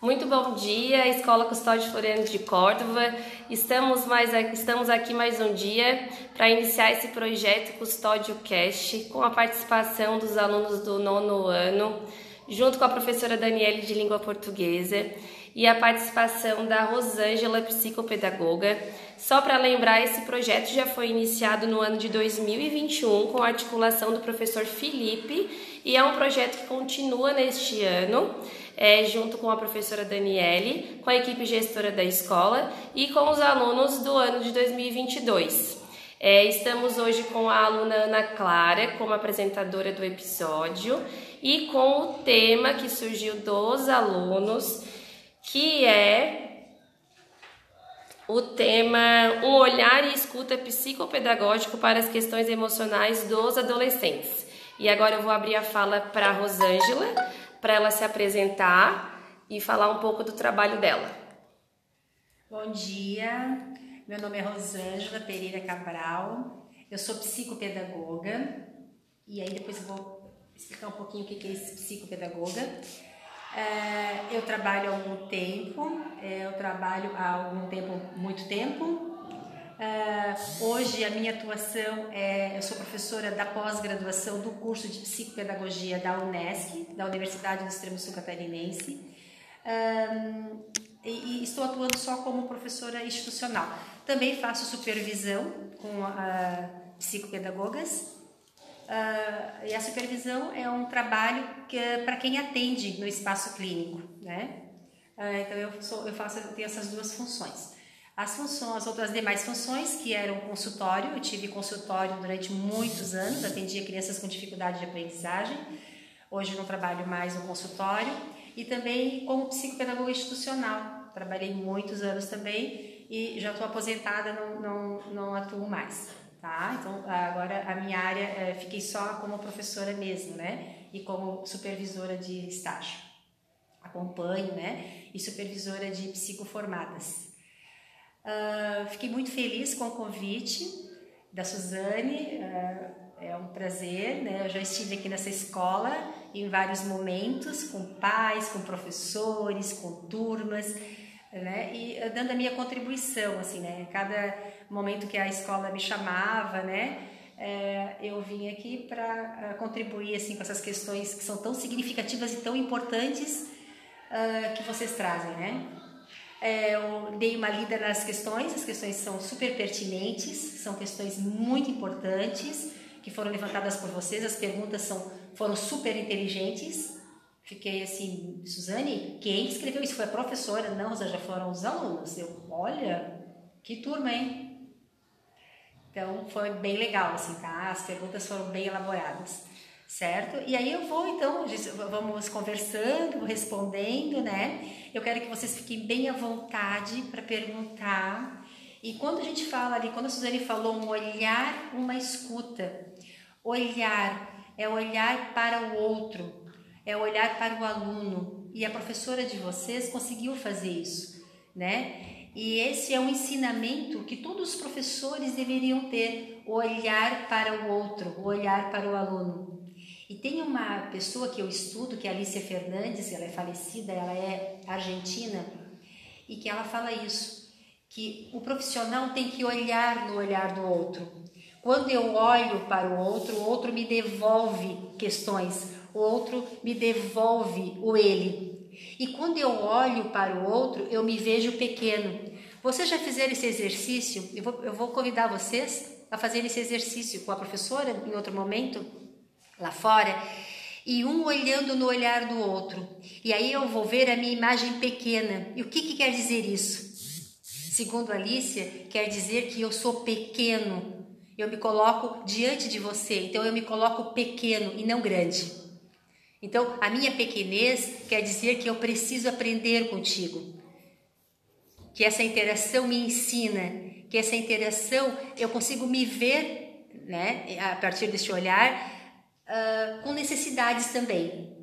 Muito bom dia, Escola Custódio Floriano de Córdoba. Estamos, mais, estamos aqui mais um dia para iniciar esse projeto Custódio Cast com a participação dos alunos do nono ano, junto com a professora Daniele de Língua Portuguesa e a participação da Rosângela, psicopedagoga. Só para lembrar, esse projeto já foi iniciado no ano de 2021 com a articulação do professor Felipe e é um projeto que continua neste ano é, junto com a professora Daniele, com a equipe gestora da escola e com os alunos do ano de 2022. É, estamos hoje com a aluna Ana Clara como apresentadora do episódio e com o tema que surgiu dos alunos, que é o tema Um olhar e escuta psicopedagógico para as questões emocionais dos adolescentes. E agora eu vou abrir a fala para a Rosângela para ela se apresentar e falar um pouco do trabalho dela. Bom dia, meu nome é Rosângela Pereira Cabral, eu sou psicopedagoga. E aí depois eu vou explicar um pouquinho o que é esse psicopedagoga. É, eu trabalho há algum tempo, é, eu trabalho há algum tempo, muito tempo, Uh, hoje a minha atuação é, eu sou professora da pós-graduação do curso de psicopedagogia da UNESCO, da Universidade do Extremo Sul Catarinense, uh, e, e, estou atuando só como professora institucional. Também faço supervisão com uh, psicopedagogas. Uh, e a supervisão é um trabalho que é para quem atende no espaço clínico, né? então eu, sou, eu faço eu tenho essas duas funções. As funções, as outras demais funções, que eram consultório, eu tive consultório durante muitos anos, atendia crianças com dificuldade de aprendizagem. Hoje não trabalho mais no consultório e também como psicopedagoga institucional. Trabalhei muitos anos também e já estou aposentada, não, não, não atuo mais. Tá? Então agora a minha área, é, fiquei só como professora mesmo, né? E como supervisora de estágio. Acompanho, né? E supervisora de psicoformadas. Uh, fiquei muito feliz com o convite da Suzane, uh, é um prazer, né? Eu já estive aqui nessa escola em vários momentos, com pais, com professores, com turmas, né? E uh, dando a minha contribuição, assim, né? Cada momento que a escola me chamava, né? É, eu vim aqui para contribuir assim com essas questões que são tão significativas e tão importantes que vocês trazem, né? É, eu dei uma lida nas questões, as questões são super pertinentes, são questões muito importantes que foram levantadas por vocês, as perguntas são, foram super inteligentes. Fiquei assim, Suzane, quem escreveu isso? Foi a professora? Não, já foram os alunos. Eu, olha, que turma, hein? Então foi bem legal, assim, tá? As perguntas foram bem elaboradas certo? E aí eu vou então, vamos conversando, respondendo, né? Eu quero que vocês fiquem bem à vontade para perguntar. E quando a gente fala ali, quando a Suzane falou um olhar, uma escuta, olhar é olhar para o outro, é olhar para o aluno. E a professora de vocês conseguiu fazer isso, né? E esse é um ensinamento que todos os professores deveriam ter, olhar para o outro, olhar para o aluno. E tem uma pessoa que eu estudo, que é Alicia Fernandes, ela é falecida, ela é argentina, e que ela fala isso, que o profissional tem que olhar no olhar do outro. Quando eu olho para o outro, o outro me devolve questões, o outro me devolve o ele. E quando eu olho para o outro, eu me vejo pequeno. Vocês já fizeram esse exercício? Eu vou, eu vou convidar vocês a fazer esse exercício com a professora em outro momento lá fora e um olhando no olhar do outro. E aí eu vou ver a minha imagem pequena. E o que, que quer dizer isso? Segundo Alicia, quer dizer que eu sou pequeno. Eu me coloco diante de você, então eu me coloco pequeno e não grande. Então, a minha pequenez quer dizer que eu preciso aprender contigo. Que essa interação me ensina, que essa interação eu consigo me ver, né, a partir desse olhar uh, com necessidades também.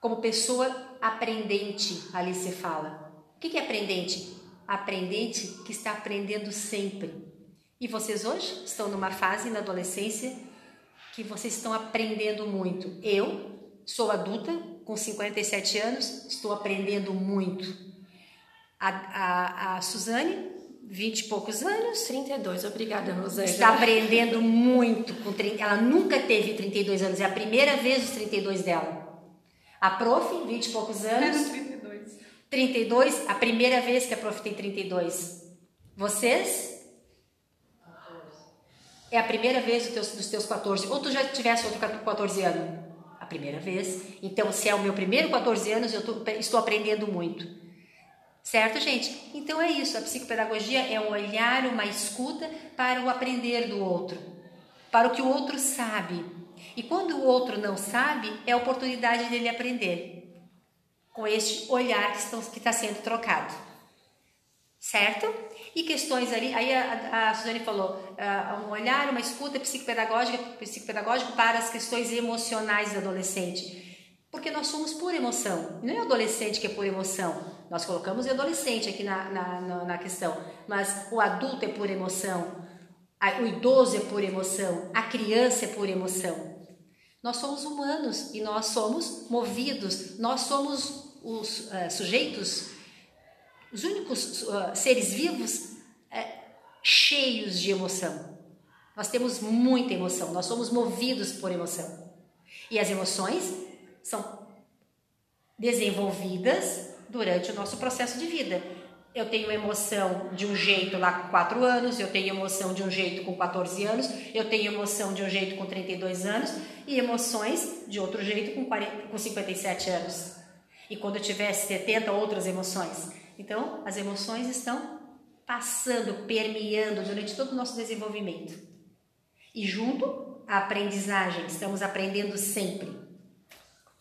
Como pessoa aprendente, ali se fala. O que é aprendente? Aprendente que está aprendendo sempre. E vocês hoje estão numa fase na adolescência que vocês estão aprendendo muito. Eu sou adulta, com 57 anos, estou aprendendo muito. A, a, a Suzane, 20 e poucos anos. 32, obrigada, Rosângela. Está aprendendo muito. Com 30, ela nunca teve 32 anos, é a primeira vez os 32 dela. A prof, 20 e poucos anos. 32. 32, a primeira vez que a prof tem 32. Vocês? É a primeira vez dos teus, dos teus 14. Ou tu já tivesse outro 14 anos? A primeira vez. Então, se é o meu primeiro 14 anos, eu tô, estou aprendendo muito. Certo, gente? Então é isso. A psicopedagogia é um olhar, uma escuta para o aprender do outro, para o que o outro sabe. E quando o outro não sabe, é a oportunidade dele aprender com este olhar que está sendo trocado. Certo? E questões ali, aí a, a Suzane falou, uh, um olhar, uma escuta psicopedagógica, psicopedagógico para as questões emocionais do adolescente. Porque nós somos por emoção. Não é o adolescente que é por emoção. Nós colocamos o adolescente aqui na, na, na questão. Mas o adulto é por emoção. O idoso é por emoção. A criança é por emoção. Nós somos humanos e nós somos movidos. Nós somos os uh, sujeitos, os únicos uh, seres vivos uh, cheios de emoção. Nós temos muita emoção. Nós somos movidos por emoção. E as emoções são desenvolvidas durante o nosso processo de vida. Eu tenho emoção de um jeito lá com 4 anos, eu tenho emoção de um jeito com 14 anos, eu tenho emoção de um jeito com 32 anos e emoções de outro jeito com, 40, com 57 anos. E quando eu tiver 70, outras emoções. Então, as emoções estão passando, permeando durante todo o nosso desenvolvimento. E junto, a aprendizagem, estamos aprendendo sempre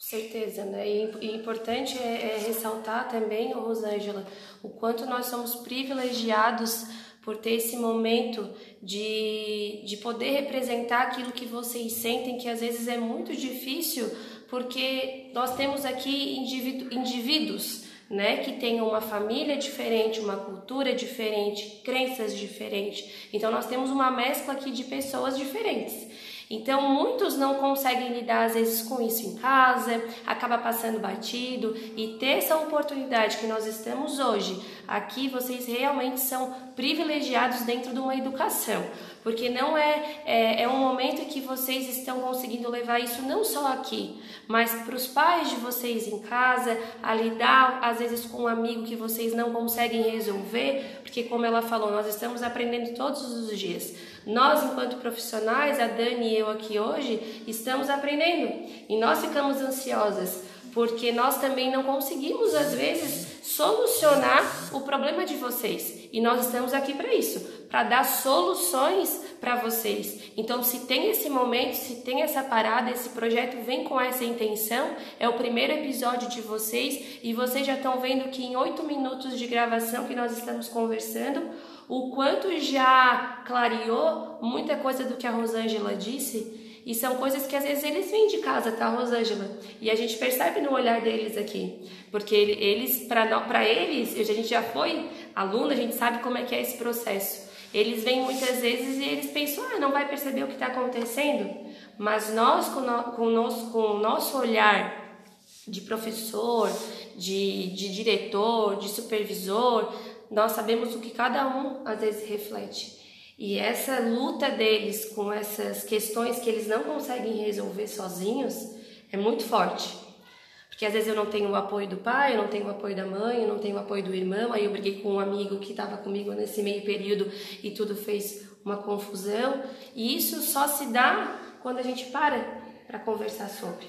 certeza, né? E, importante é, é ressaltar também, Rosângela, o quanto nós somos privilegiados por ter esse momento de, de poder representar aquilo que vocês sentem, que às vezes é muito difícil, porque nós temos aqui indivíduo, indivíduos né, que tenham uma família diferente, uma cultura diferente, crenças diferentes. Então nós temos uma mescla aqui de pessoas diferentes. Então, muitos não conseguem lidar às vezes com isso em casa, acaba passando batido. E ter essa oportunidade que nós estamos hoje aqui, vocês realmente são privilegiados dentro de uma educação, porque não é, é, é um momento que vocês estão conseguindo levar isso não só aqui, mas para os pais de vocês em casa, a lidar às vezes com um amigo que vocês não conseguem resolver, porque como ela falou, nós estamos aprendendo todos os dias. Nós, enquanto profissionais, a Dani e eu aqui hoje, estamos aprendendo. E nós ficamos ansiosas porque nós também não conseguimos às vezes solucionar o problema de vocês. E nós estamos aqui para isso, para dar soluções para vocês. Então, se tem esse momento, se tem essa parada, esse projeto vem com essa intenção, é o primeiro episódio de vocês. E vocês já estão vendo que em oito minutos de gravação que nós estamos conversando o quanto já clareou muita coisa do que a Rosângela disse. E são coisas que às vezes eles vêm de casa, tá, Rosângela? E a gente percebe no olhar deles aqui. Porque eles, para eles, a gente já foi aluna, a gente sabe como é que é esse processo. Eles vêm muitas vezes e eles pensam, ah, não vai perceber o que está acontecendo. Mas nós, com, no, com, o nosso, com o nosso olhar de professor, de, de diretor, de supervisor, nós sabemos o que cada um às vezes reflete. E essa luta deles com essas questões que eles não conseguem resolver sozinhos é muito forte. Porque às vezes eu não tenho o apoio do pai, eu não tenho o apoio da mãe, eu não tenho o apoio do irmão, aí eu briguei com um amigo que estava comigo nesse meio período e tudo fez uma confusão. E isso só se dá quando a gente para para conversar sobre.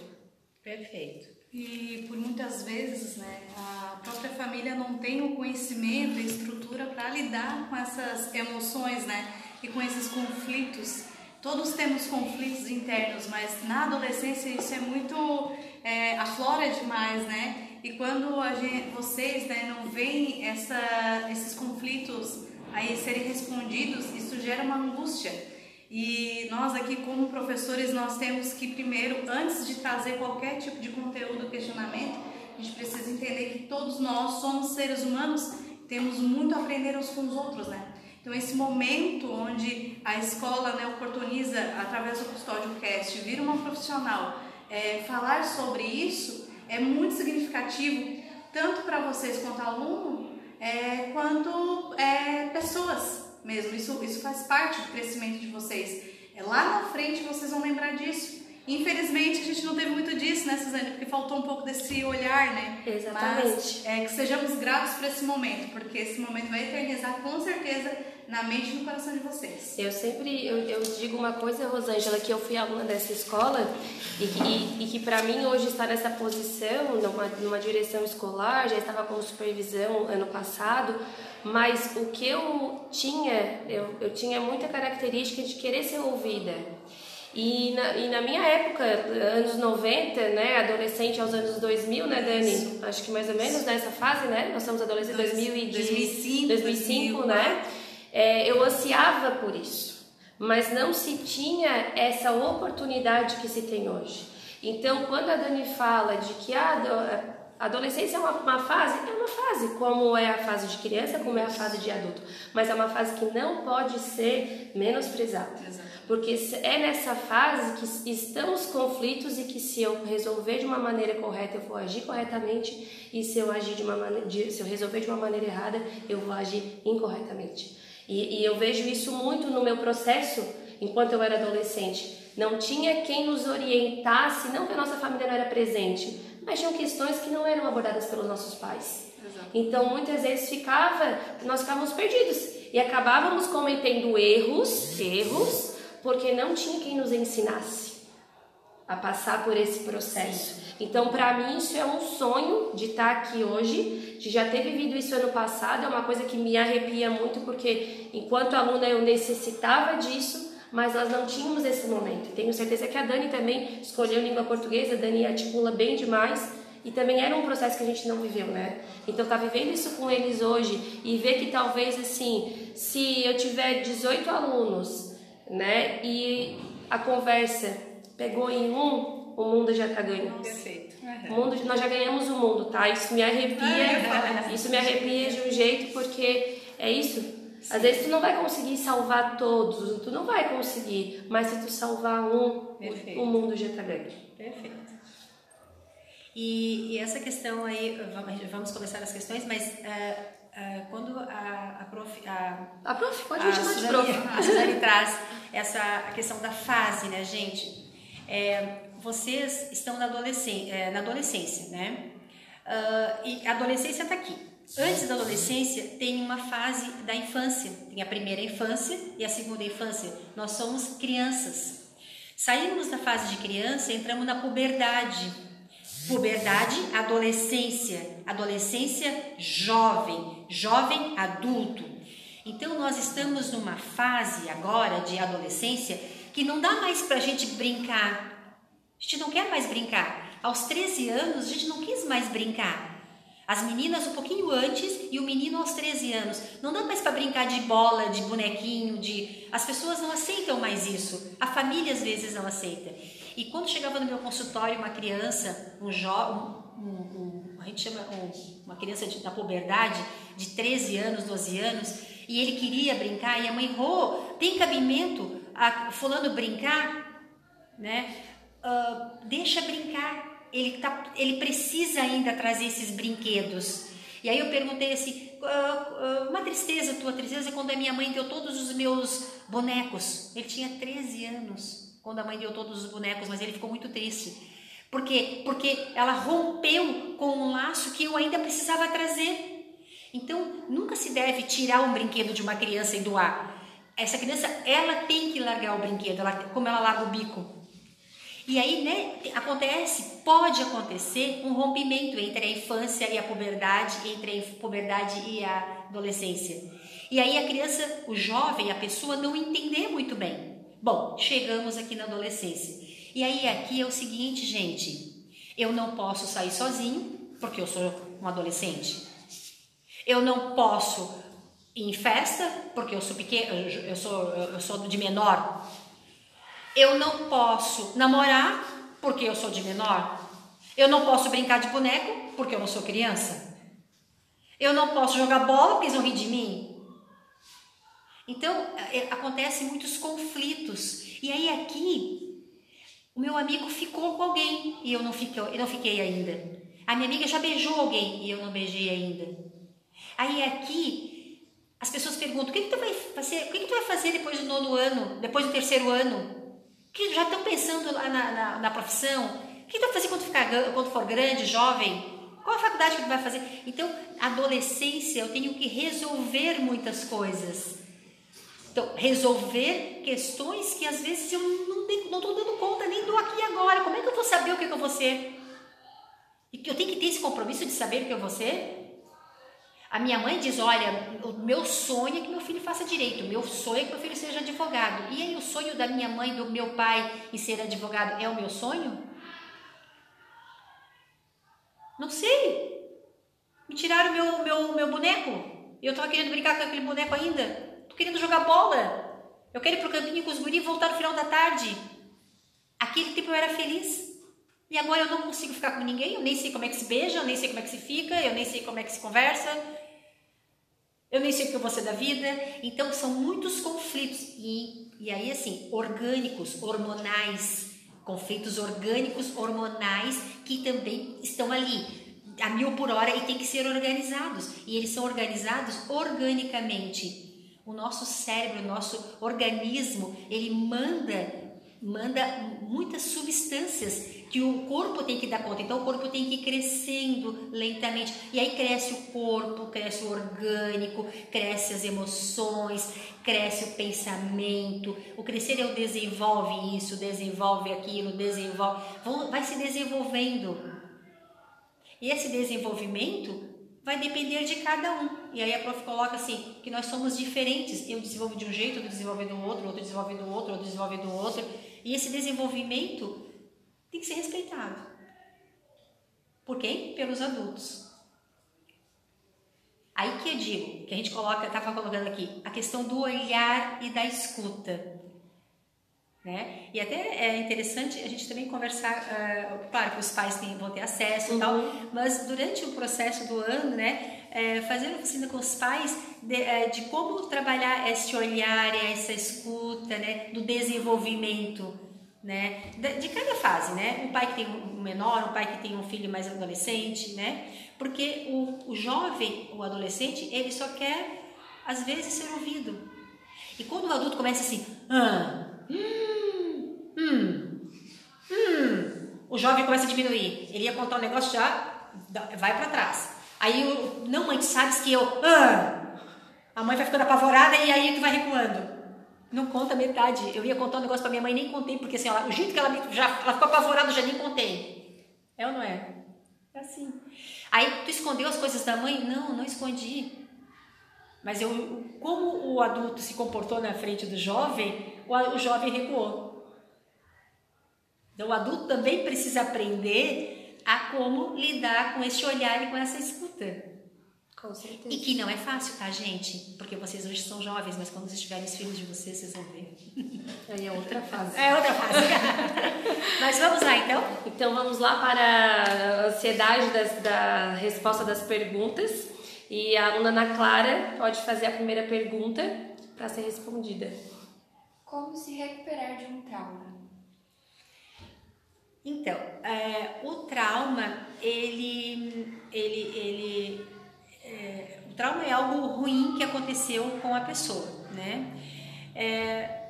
Perfeito. E por muitas vezes, né, a própria família não tem o conhecimento e estrutura para lidar com essas emoções, né, e com esses conflitos. Todos temos conflitos internos, mas na adolescência isso é muito é, aflora demais, né? E quando a gente, vocês, né, não veem essa, esses conflitos aí serem respondidos, isso gera uma angústia. E nós aqui como professores nós temos que primeiro, antes de trazer qualquer tipo de conteúdo, questionamento, a gente precisa entender que todos nós somos seres humanos, temos muito a aprender uns com os outros, né? Então esse momento onde a escola né, oportuniza através do Custódio Cast vir uma profissional é, falar sobre isso é muito significativo, tanto para vocês quanto aluno, é, quanto é, pessoas mesmo. Isso, isso faz parte do crescimento de vocês. É, lá na frente vocês vão lembrar disso. Infelizmente a gente não teve muito disso, né, Suzane? Porque faltou um pouco desse olhar, né? Exatamente. Mas é, que sejamos gratos por esse momento, porque esse momento vai eternizar com certeza na mente e no coração de vocês. Eu sempre eu, eu digo uma coisa, Rosângela, que eu fui aluna dessa escola e que, e que para mim hoje estar nessa posição, numa, numa direção escolar, já estava com supervisão ano passado, mas o que eu tinha, eu, eu tinha muita característica de querer ser ouvida. E na, e na minha época, anos 90, né, adolescente aos anos 2000, né, Dani? Isso. Acho que mais ou menos nessa fase, né? Nós somos adolescentes 2000 e 2005, 2005, 2000, né? É, eu ansiava por isso, mas não se tinha essa oportunidade que se tem hoje. Então, quando a Dani fala de que a adolescência é uma, uma, fase, é uma fase, como é a fase de criança, como é a fase de adulto, mas é uma fase que não pode ser menosprezada. Porque é nessa fase que estão os conflitos e que se eu resolver de uma maneira correta, eu vou agir corretamente, e se eu agir de uma maneira, se eu resolver de uma maneira errada, eu vou agir incorretamente. E, e eu vejo isso muito no meu processo enquanto eu era adolescente. Não tinha quem nos orientasse, não que a nossa família não era presente, mas tinham questões que não eram abordadas pelos nossos pais. Exato. Então muitas vezes ficava, nós ficávamos perdidos e acabávamos cometendo erros, erros, porque não tinha quem nos ensinasse a passar por esse processo. Então, para mim, isso é um sonho de estar tá aqui hoje, de já ter vivido isso ano passado, é uma coisa que me arrepia muito, porque enquanto aluna eu necessitava disso, mas nós não tínhamos esse momento. Tenho certeza que a Dani também escolheu língua portuguesa, a Dani articula bem demais, e também era um processo que a gente não viveu, né? Então tá vivendo isso com eles hoje e ver que talvez assim, se eu tiver 18 alunos, né, e a conversa pegou em um, o mundo já está ganho. Perfeito. Uhum. O mundo, nós já ganhamos o mundo, tá? Isso me arrepia, isso me arrepia de um jeito porque é isso. Sim. Às vezes tu não vai conseguir salvar todos, tu não vai conseguir, mas se tu salvar um, Perfeito. o mundo já está ganho. Perfeito. E, e, essa questão aí, vamos, vamos começar as questões, mas uh, uh, quando a, a prof. A, a prof, pode me chamar de prof. A Suzane traz essa questão da fase, né, gente? É, vocês estão na adolescência, é, na adolescência né? Uh, e a adolescência está aqui. Antes da adolescência tem uma fase da infância. Tem a primeira infância e a segunda infância. Nós somos crianças. Saímos da fase de criança, entramos na puberdade. Puberdade, adolescência, adolescência jovem, jovem adulto. Então nós estamos numa fase agora de adolescência que não dá mais para a gente brincar a gente não quer mais brincar. Aos 13 anos, a gente não quis mais brincar. As meninas um pouquinho antes e o menino aos 13 anos. Não dá mais para brincar de bola, de bonequinho, de. As pessoas não aceitam mais isso. A família às vezes não aceita. E quando chegava no meu consultório uma criança, um jovem, um, um, a gente chama um, uma criança de, na puberdade, de 13 anos, 12 anos, e ele queria brincar, e a mãe, oh, tem cabimento a fulano brincar? Né? uh, deixa brincar. Ele, tá, ele precisa ainda trazer esses brinquedos. E aí eu perguntei assim, uh, uh, uma tristeza, tua tristeza é quando a minha mãe deu todos os meus bonecos. Ele tinha 13 anos quando a mãe deu todos os bonecos, mas ele ficou muito triste. Por quê? Porque ela rompeu com um laço que eu ainda precisava trazer. Então, nunca se deve tirar um brinquedo de uma criança e doar. Essa criança, ela tem que largar o brinquedo, ela, como ela larga o bico. E aí, né, acontece, pode acontecer um rompimento entre a infância e a puberdade, entre a puberdade e a adolescência. E aí a criança, o jovem, a pessoa não entender muito bem. Bom, chegamos aqui na adolescência. E aí aqui é o seguinte, gente, eu não posso sair sozinho, porque eu sou um adolescente. Eu não posso ir em festa, porque eu sou pequeno, eu sou, eu sou de menor, eu não posso namorar porque eu sou de menor. Eu não posso brincar de boneco porque eu não sou criança. Eu não posso jogar bola porque eles vão rir de mim. Então, é, acontecem muitos conflitos. E aí aqui, O meu amigo ficou com alguém e eu não fiquei, eu não fiquei ainda. A minha amiga já beijou alguém e eu não beijei ainda. Aí aqui as pessoas perguntam: o que, que tu vai fazer? O que, que tu vai fazer depois do nono ano, depois do terceiro ano? Que já estão pensando lá na, na, na profissão? O que vai fazer quando, ficar, quando for grande, jovem? Qual a faculdade que tu vai fazer? Então, adolescência, eu tenho que resolver muitas coisas. Então, resolver questões que às vezes eu não estou dando conta nem do aqui e agora. Como é que eu vou saber o que, que eu vou ser? Eu tenho que ter esse compromisso de saber o que eu vou ser? A minha mãe diz: Olha, o meu sonho é que meu filho faça direito, o meu sonho é que meu filho seja advogado. E aí, o sonho da minha mãe, do meu pai em ser advogado é o meu sonho? Não sei. Me tiraram meu, meu, meu boneco. Eu estava querendo brincar com aquele boneco ainda. Tô querendo jogar bola. Eu quero ir pro campinho com os guris e voltar no final da tarde. Aquele tempo eu era feliz. E agora eu não consigo ficar com ninguém, eu nem sei como é que se beija, eu nem sei como é que se fica, eu nem sei como é que se conversa. Eu nem sei o que eu vou ser da vida. Então são muitos conflitos. E, e aí, assim, orgânicos, hormonais, conflitos orgânicos, hormonais, que também estão ali a mil por hora e tem que ser organizados. E eles são organizados organicamente. O nosso cérebro, o nosso organismo, ele manda manda muitas substâncias que o corpo tem que dar conta. Então o corpo tem que ir crescendo lentamente. E aí cresce o corpo, cresce o orgânico, cresce as emoções, cresce o pensamento. O crescer é o desenvolve isso, desenvolve aquilo, desenvolve, vai se desenvolvendo. E esse desenvolvimento vai depender de cada um. E aí a prof coloca assim, que nós somos diferentes. Eu desenvolvo de um jeito, outro desenvolve do outro, outro desenvolve do outro, outro desenvolve do outro. E esse desenvolvimento tem que ser respeitado. Por quem? Pelos adultos. Aí que eu digo, que a gente coloca, estava colocando aqui, a questão do olhar e da escuta. Né? E até é interessante a gente também conversar, uh, claro que os pais têm, vão ter acesso uhum. e tal, uhum. mas durante o processo do ano, né, é, fazendo oficina com os pais de, é, de, como trabalhar esse olhar, essa escuta, né, do desenvolvimento, né, de, cada fase, né, um pai que tem um menor, um pai que tem um filho mais adolescente, né, porque o, o jovem, o adolescente, ele só quer às vezes ser ouvido. E quando o adulto começa assim, ah, hum, hum, hum, o jovem começa a diminuir. Ele ia contar um negócio já vai para trás. Aí eu, não mãe, tu sabes que eu, ah, a mãe vai ficando apavorada e aí tu vai recuando. Não conta metade. Eu ia contar um negócio para minha mãe nem contei porque assim, ela, o jeito que ela me, já ela ficou apavorada, eu já nem contei. É ou não é? É assim. Aí tu escondeu as coisas da mãe? Não, não escondi. Mas eu, como o adulto se comportou na frente do jovem, o, o jovem recuou. Então o adulto também precisa aprender a como lidar com esse olhar e com essa escuta. Com certeza. E que não é fácil, tá, gente? Porque vocês hoje são jovens, mas quando vocês tiverem os filhos de vocês, vocês vão ver. Aí é outra fase. É outra fase. mas vamos lá, então? Então vamos lá para a ansiedade das, da resposta das perguntas. E a aluna Ana Clara pode fazer a primeira pergunta para ser respondida. Como se recuperar de um trauma? Então, é, o trauma, ele, ele, ele, é, o trauma é algo ruim que aconteceu com a pessoa, né? É,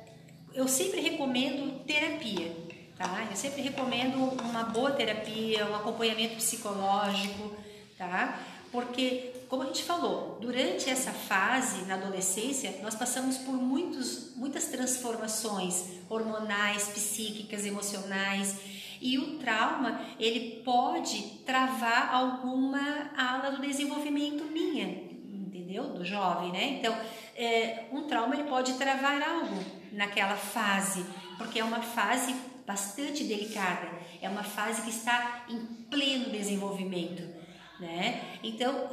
eu sempre recomendo terapia, tá? Eu sempre recomendo uma boa terapia, um acompanhamento psicológico, tá? Porque, como a gente falou, durante essa fase na adolescência, nós passamos por muitos, muitas transformações hormonais, psíquicas, emocionais. E o trauma, ele pode travar alguma ala do desenvolvimento minha, entendeu? Do jovem, né? Então, é, um trauma ele pode travar algo naquela fase, porque é uma fase bastante delicada, é uma fase que está em pleno desenvolvimento né? Então,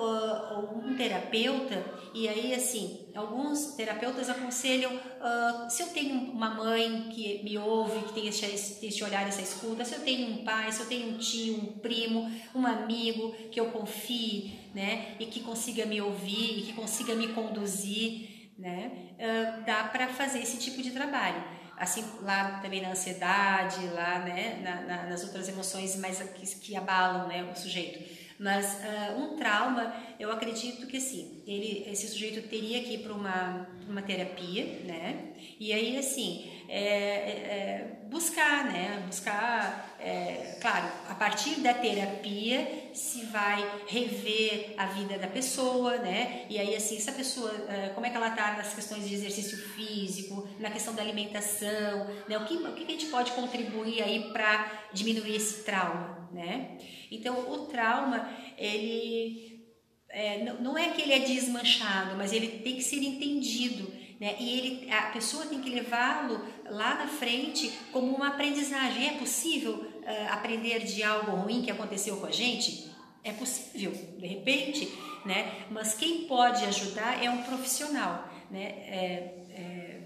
um terapeuta, e aí assim, alguns terapeutas aconselham, uh, se eu tenho uma mãe que me ouve, que tem esse, esse olhar, essa escuta, se eu tenho um pai, se eu tenho um tio, um primo, um amigo que eu confie, né? E que consiga me ouvir, e que consiga me conduzir, né? Uh, dá para fazer esse tipo de trabalho. assim lá também na ansiedade, lá, né, na, na, nas outras emoções mais que, que abalam, né, o sujeito. Mas uh, um trauma, eu acredito que assim, ele, esse sujeito teria que ir para uma, uma terapia, né? E aí, assim, é, é, é buscar, né? Buscar, é, claro, a partir da terapia se vai rever a vida da pessoa, né? E aí, assim, essa pessoa, como é que ela está nas questões de exercício físico, na questão da alimentação, né? O que, o que a gente pode contribuir aí para diminuir esse trauma, né? Então, o trauma, ele é, não é que ele é desmanchado, mas ele tem que ser entendido. Né? E ele, a pessoa tem que levá-lo lá na frente como uma aprendizagem. É possível uh, aprender de algo ruim que aconteceu com a gente? É possível, de repente, né? Mas quem pode ajudar é um profissional, né? É, é,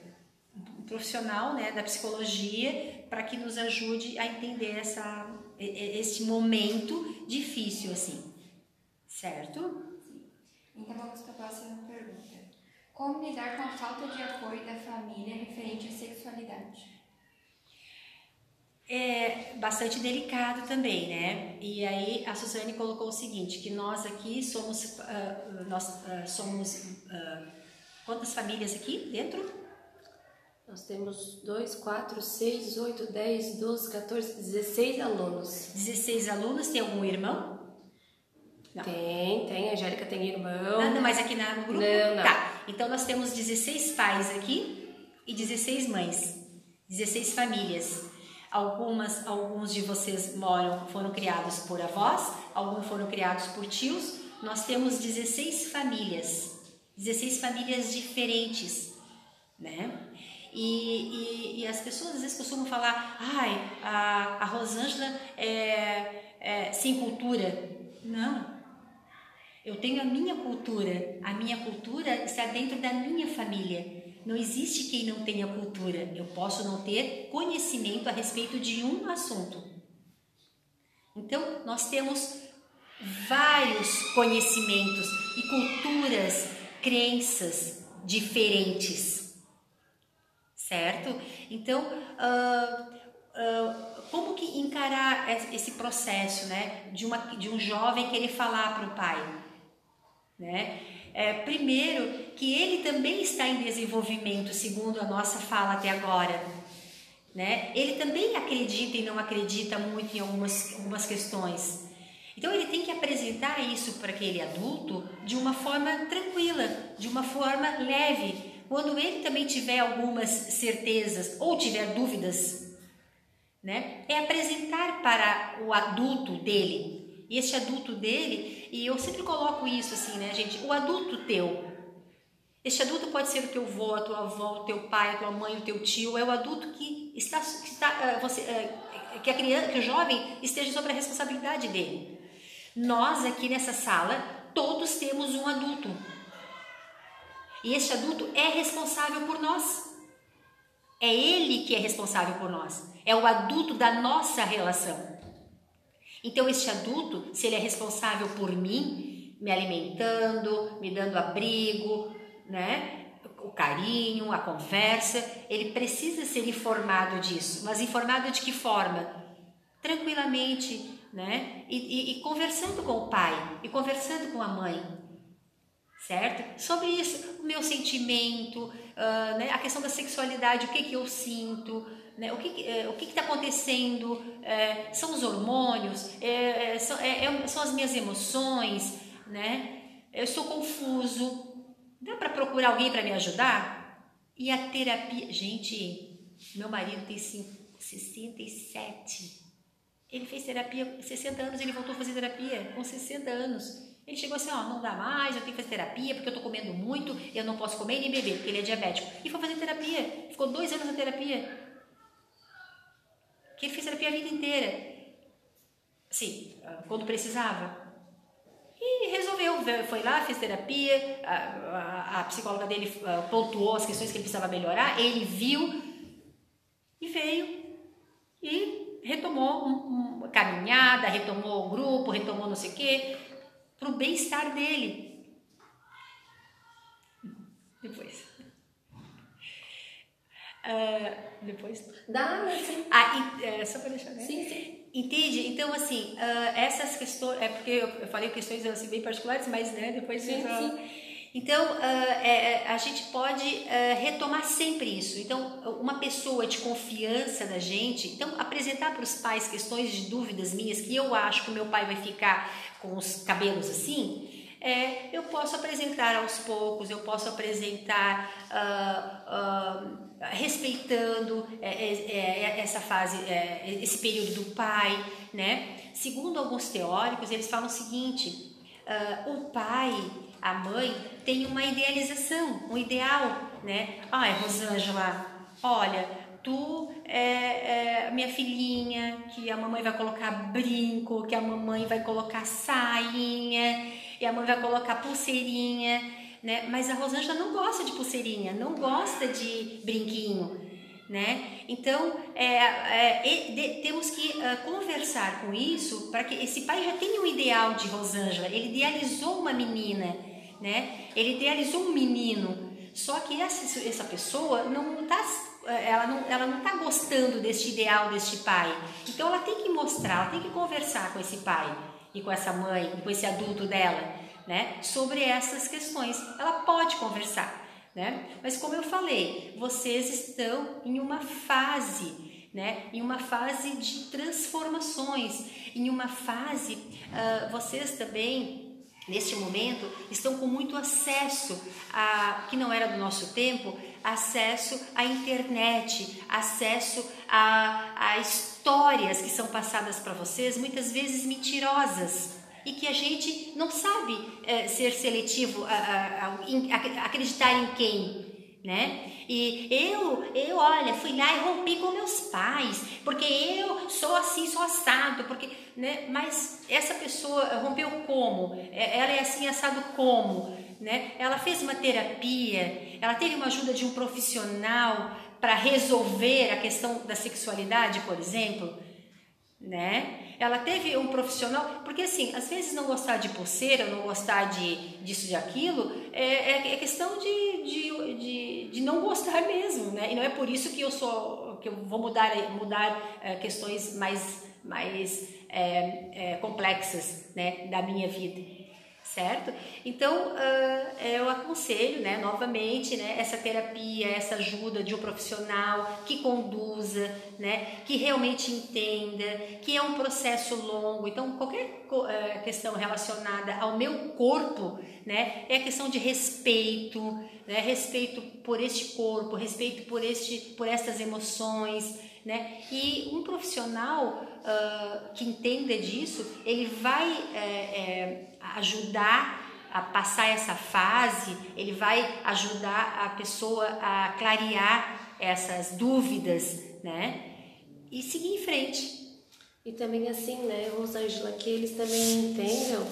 um profissional, né, da psicologia para que nos ajude a entender essa esse momento difícil assim, certo? Então vamos para a próxima pergunta. Como lidar com a falta de apoio da família referente à sexualidade? É bastante delicado também, né? E aí a Suzane colocou o seguinte, que nós aqui somos, uh, nós uh, somos uh, quantas famílias aqui dentro? Nós temos 2, 4, 6, 8, 10, 12, 14, 16 alunos. 16 alunos, tem algum irmão? Não. Tem, tem. A Angélica tem irmão. Nada mais aqui na, no grupo? Não, não. Tá. Então nós temos 16 pais aqui e 16 mães. 16 famílias. Algumas, alguns de vocês moram, foram criados por avós, alguns foram criados por tios. Nós temos 16 famílias. 16 famílias diferentes, né? E, e, e, as pessoas às vezes costumam falar, ai, a, a Rosângela é, é sem cultura. Não. Eu tenho a minha cultura. A minha cultura está dentro da minha família. Não existe quem não tenha cultura. Eu posso não ter conhecimento a respeito de um assunto. Então, nós temos vários conhecimentos e culturas, crenças diferentes certo? Então, uh, uh, como que encarar esse processo, né, de, uma, de um jovem querer falar para o pai, né? É, primeiro, que ele também está em desenvolvimento, segundo a nossa fala até agora. Né? Ele também acredita e não acredita muito em algumas, algumas questões. Então ele tem que apresentar isso para aquele adulto de uma forma tranquila, de uma forma leve, quando ele também tiver algumas certezas ou tiver dúvidas, né, é apresentar para o adulto dele. E este adulto dele, e eu sempre coloco isso assim, né, gente? O adulto teu. Este adulto pode ser o teu avô, a tua avó, o teu pai, a tua mãe, o teu tio. É o adulto que está, que está uh, você, uh, que a criança, que o jovem esteja sob a responsabilidade dele. Nós aqui nessa sala, todos temos um adulto. E este adulto é responsável por nós. É ele que é responsável por nós. É o adulto da nossa relação. Então, este adulto, se ele é responsável por mim, me alimentando, me dando abrigo, né? o carinho, a conversa, ele precisa ser informado disso. Mas informado de que forma? Tranquilamente, né? E, e, e conversando com o pai, e conversando com a mãe, certo? Sobre isso, o meu sentimento, uh, né, a questão da sexualidade, o que, que eu sinto, né, o que uh, o que está acontecendo, uh, são os hormônios, é, é, são, é, é, são as minhas emoções, né? Eu estou confuso, dá para procurar alguém para me ajudar? E a terapia, gente, meu marido tem 67. Ele fez terapia 60 anos, ele voltou a fazer terapia com 60 anos. Ele chegou assim, ó, não dá mais, eu tenho que fazer terapia porque eu tô comendo muito, eu não posso comer nem beber, porque ele é diabético. E foi fazer terapia. Ficou dois anos na terapia. Que ele fez terapia a vida inteira. Sim, quando precisava. E resolveu, foi lá, fez terapia, a, a, a psicóloga dele ah, pontuou as questões que ele precisava melhorar, ele viu e veio e retomou um, caminhada, retomou o grupo, retomou não sei o quê, para o bem-estar dele. Depois. Uh, depois? Dá, sim. Ah, e, é, só para deixar, né? Sim, sim. Entende? Então, assim, uh, essas questões... É porque eu, falei questões assim, bem particulares, mas né, depois... Sim, eu, sim. Então, uh, é, a gente pode uh, retomar sempre isso. Então, uma pessoa de confiança da gente, então, apresentar para os pais questões de dúvidas minhas, que eu acho que o meu pai vai ficar com os cabelos assim, é, eu posso apresentar aos poucos, eu posso apresentar respeitando é, é, é, essa fase, é, esse período do pai, né? Segundo alguns teóricos, eles falam o seguinte: uh, o pai, a mãe, tem uma idealização, um ideal, né? Ai, Rosângela, olha, tu é, é, minha filhinha, que a mamãe vai colocar brinco, que a mamãe vai colocar sainha, e a mãe vai colocar pulseirinha, né? Mas a Rosângela não gosta de pulseirinha, não gosta de brinquinho, né? Então, é, é, de, temos que uh, conversar com isso para que esse pai já tenha um ideal de Rosângela. Ele idealizou uma menina, né? Ele idealizou um menino. Só que essa, essa pessoa não está ela não ela não está gostando deste ideal deste pai. Então ela tem que mostrar, ela tem que conversar com esse pai e com essa mãe e com esse adulto dela, né? Sobre essas questões. Ela pode conversar, né? Mas como eu falei, vocês estão em uma fase, né? Em uma fase de transformações, em uma fase, uh, vocês também neste momento estão com muito acesso a que não era do nosso tempo acesso à internet acesso a, a histórias que são passadas para vocês muitas vezes mentirosas e que a gente não sabe é, ser seletivo a, a, a, acreditar em quem né? E eu, eu, olha, fui lá e rompi com meus pais, porque eu sou assim, sou assado, porque, né? Mas essa pessoa rompeu como? É, ela é assim assado como, né? Ela fez uma terapia, ela teve uma ajuda de um profissional para resolver a questão da sexualidade, por exemplo, né? Ela teve um profissional, porque assim, às vezes não gostar de pulseira, não gostar de disso de aquilo, é, é, é questão de, de, de, de, não gostar mesmo, né? E não é por isso que eu sou, que eu vou mudar, mudar é, questões mais, mais é, complexas, né, da minha vida certo? Então, uh, eu aconselho, né, novamente, né, essa terapia, essa ajuda de um profissional que conduza, né, que realmente entenda, que é um processo longo. Então, qualquer uh, questão relacionada ao meu corpo, né, é a questão de respeito, né, respeito por este corpo, respeito por este, por estas emoções, né? E um profissional uh, que entenda disso, ele vai é, é, ajudar a passar essa fase, ele vai ajudar a pessoa a clarear essas dúvidas, né? E seguir em frente. E também assim, né, Rosângela, que eles também entendam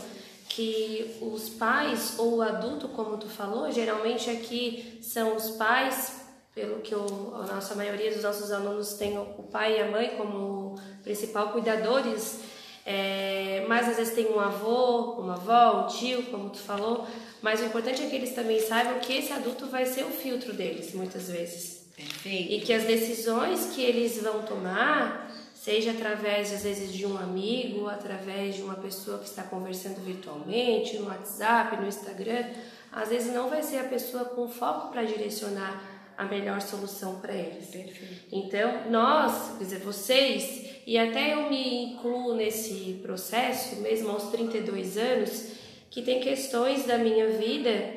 que os pais ou o adulto, como tu falou, geralmente aqui são os pais pelo que o, a nossa maioria dos nossos alunos tem o pai e a mãe como principal cuidadores, é, mas às vezes tem um avô, uma avó, um tio, como tu falou, mas o importante é que eles também saibam que esse adulto vai ser o filtro deles, muitas vezes. Perfeito. E que as decisões que eles vão tomar, seja através, às vezes, de um amigo, através de uma pessoa que está conversando virtualmente, no WhatsApp, no Instagram, às vezes não vai ser a pessoa com foco para direcionar a melhor solução para eles. Perfeito. Então, nós, quer dizer, vocês, e até eu me incluo nesse processo, mesmo aos 32 anos, que tem questões da minha vida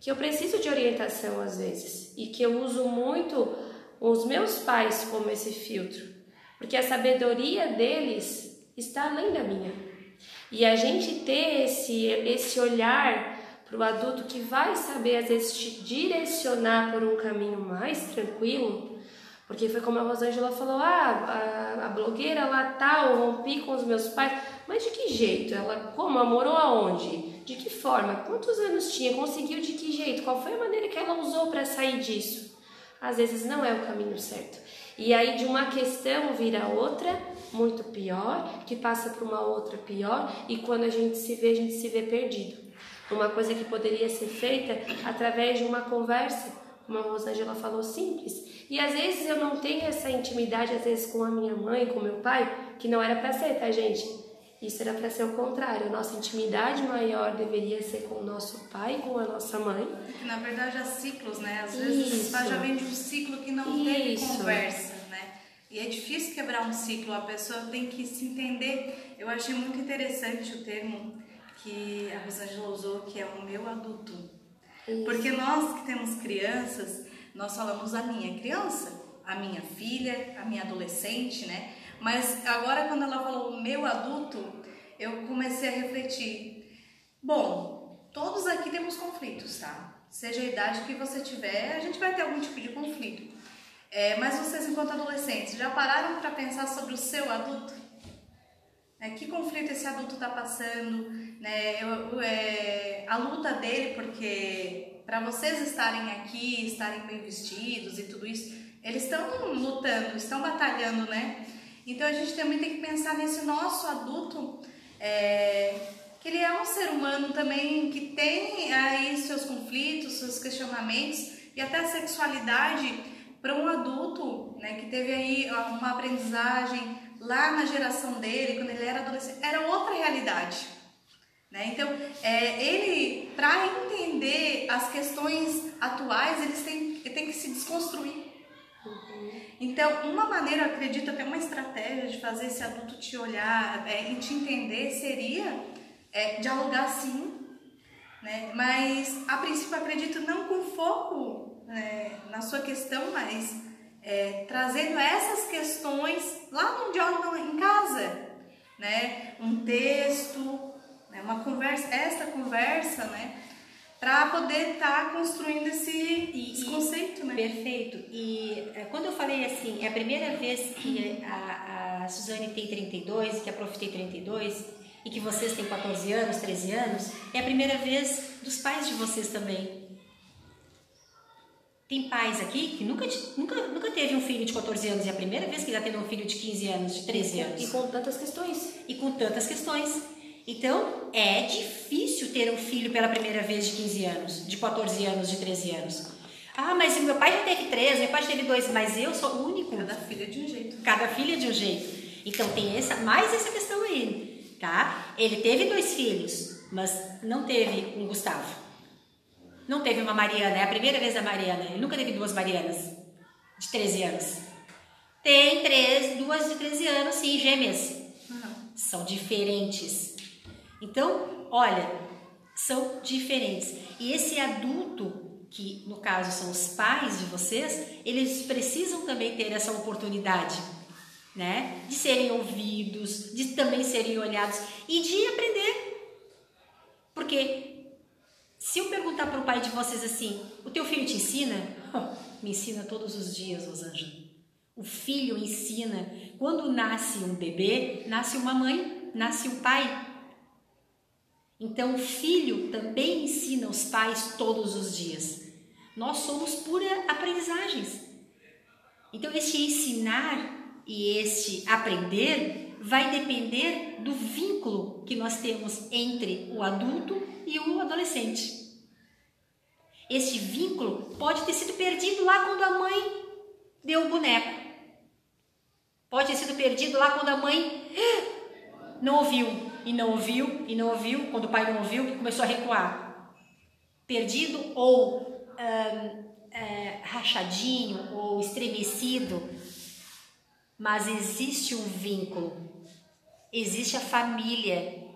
que eu preciso de orientação às vezes e que eu uso muito os meus pais como esse filtro, porque a sabedoria deles está além da minha. E a gente ter esse, esse olhar para o adulto que vai saber às vezes te direcionar por um caminho mais tranquilo, porque foi como a Rosângela falou, ah, a, a blogueira lá tal, rompi com os meus pais, mas de que jeito? Ela como morou aonde? De que forma? Quantos anos tinha? Conseguiu de que jeito? Qual foi a maneira que ela usou para sair disso? Às vezes não é o caminho certo. E aí de uma questão vira outra, muito pior, que passa para uma outra pior, e quando a gente se vê, a gente se vê perdido uma coisa que poderia ser feita através de uma conversa como a Rosângela falou, simples. E às vezes eu não tenho essa intimidade, às vezes, com a minha mãe, com meu pai, que não era para ser, tá, gente? Isso era para ser o contrário. A nossa intimidade maior deveria ser com o nosso pai, com a nossa mãe. Na verdade, há ciclos, né? Às vezes Isso. já vem de um ciclo que não Isso. teve conversa, né? E é difícil quebrar um ciclo, a pessoa tem que se entender. Eu achei muito interessante o termo que a Rosângela usou, que é o meu adulto. Isso. Porque nós que temos crianças, nós falamos a minha criança, a minha filha, a minha adolescente, né? Mas agora quando ela falou o meu adulto, eu comecei a refletir. Bom, todos aqui temos conflitos, tá? Seja a idade que você tiver, a gente vai ter algum tipo de conflito. É, mas vocês, enquanto adolescentes, já pararam para pensar sobre o seu adulto? É, que conflito esse adulto está passando? Né? Eu, é, a luta dele, porque para vocês estarem aqui, estarem bem vestidos e tudo isso, eles estão lutando, estão batalhando, né? Então a gente também tem que pensar nesse nosso adulto, é, que ele é um ser humano também que tem aí seus conflitos, seus questionamentos e até a sexualidade para um adulto, né, que teve aí uma aprendizagem lá na geração dele, quando ele era adolescente, era outra realidade. Né? Então, é, ele, para entender as questões atuais, ele tem, ele tem que se desconstruir. Então, uma maneira, acredito até uma estratégia de fazer esse adulto te olhar é, e te entender seria é, dialogar sim, né? mas a princípio acredito não com foco é, na sua questão, mas é, trazendo essas questões lá no diálogo em casa, né? um texto, né? uma conversa, esta conversa, né? para poder estar tá construindo esse, e, esse conceito, né? Perfeito. E é, quando eu falei assim, é a primeira vez que a, a Suzane tem 32, que a Prof tem 32, e que vocês têm 14 anos, 13 anos, é a primeira vez dos pais de vocês também. Tem pais aqui que nunca, nunca, nunca teve um filho de 14 anos, e é a primeira vez que já teve um filho de 15 anos, de 13 anos. E com tantas questões. E com tantas questões. Então, é difícil ter um filho pela primeira vez de 15 anos, de 14 anos, de 13 anos. Ah, mas meu pai já teve três, meu pai já teve dois, mas eu sou o único. Cada filha de um jeito. Cada filha de um jeito. Então tem essa, mais essa questão aí, tá? Ele teve dois filhos, mas não teve um Gustavo. Não teve uma Mariana, é a primeira vez a Mariana. Ele nunca teve duas Marianas de 13 anos. Tem três, duas de 13 anos, sim, gêmeas. Uhum. São diferentes. Então, olha, são diferentes. E esse adulto, que no caso são os pais de vocês, eles precisam também ter essa oportunidade, né? De serem ouvidos, de também serem olhados e de aprender. Porque se eu perguntar para o pai de vocês assim, o teu filho te ensina? me ensina todos os dias, Rosângela. O filho ensina. Quando nasce um bebê, nasce uma mãe, nasce um pai. Então, o filho também ensina os pais todos os dias. Nós somos pura aprendizagens. Então, este ensinar e este aprender vai depender do vínculo que nós temos entre o adulto e o adolescente. Este vínculo pode ter sido perdido lá quando a mãe deu o boneco. Pode ter sido perdido lá quando a mãe não ouviu e não ouviu, e não ouviu, quando o pai não ouviu, começou a recuar. Perdido ou é, rachadinho ou estremecido, mas existe um vínculo, existe a família,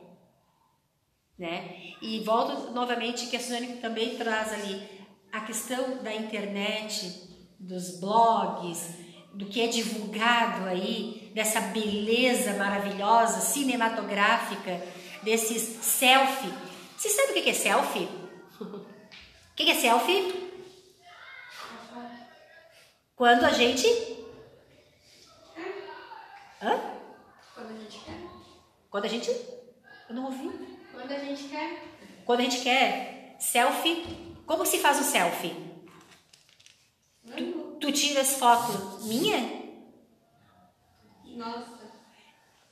né? E volto novamente que a Suzane também traz ali a questão da internet, dos blogs, do que é divulgado aí, dessa beleza maravilhosa, cinematográfica, desses selfie. Você sabe o que é selfie? O que é selfie? Quando a gente. Hã? Quando a gente quer. Quando a gente. Eu não ouvi. Quando a gente quer. Quando a gente quer. Selfie. Como se faz o selfie? Tu, tu tiras foto minha? Nossa.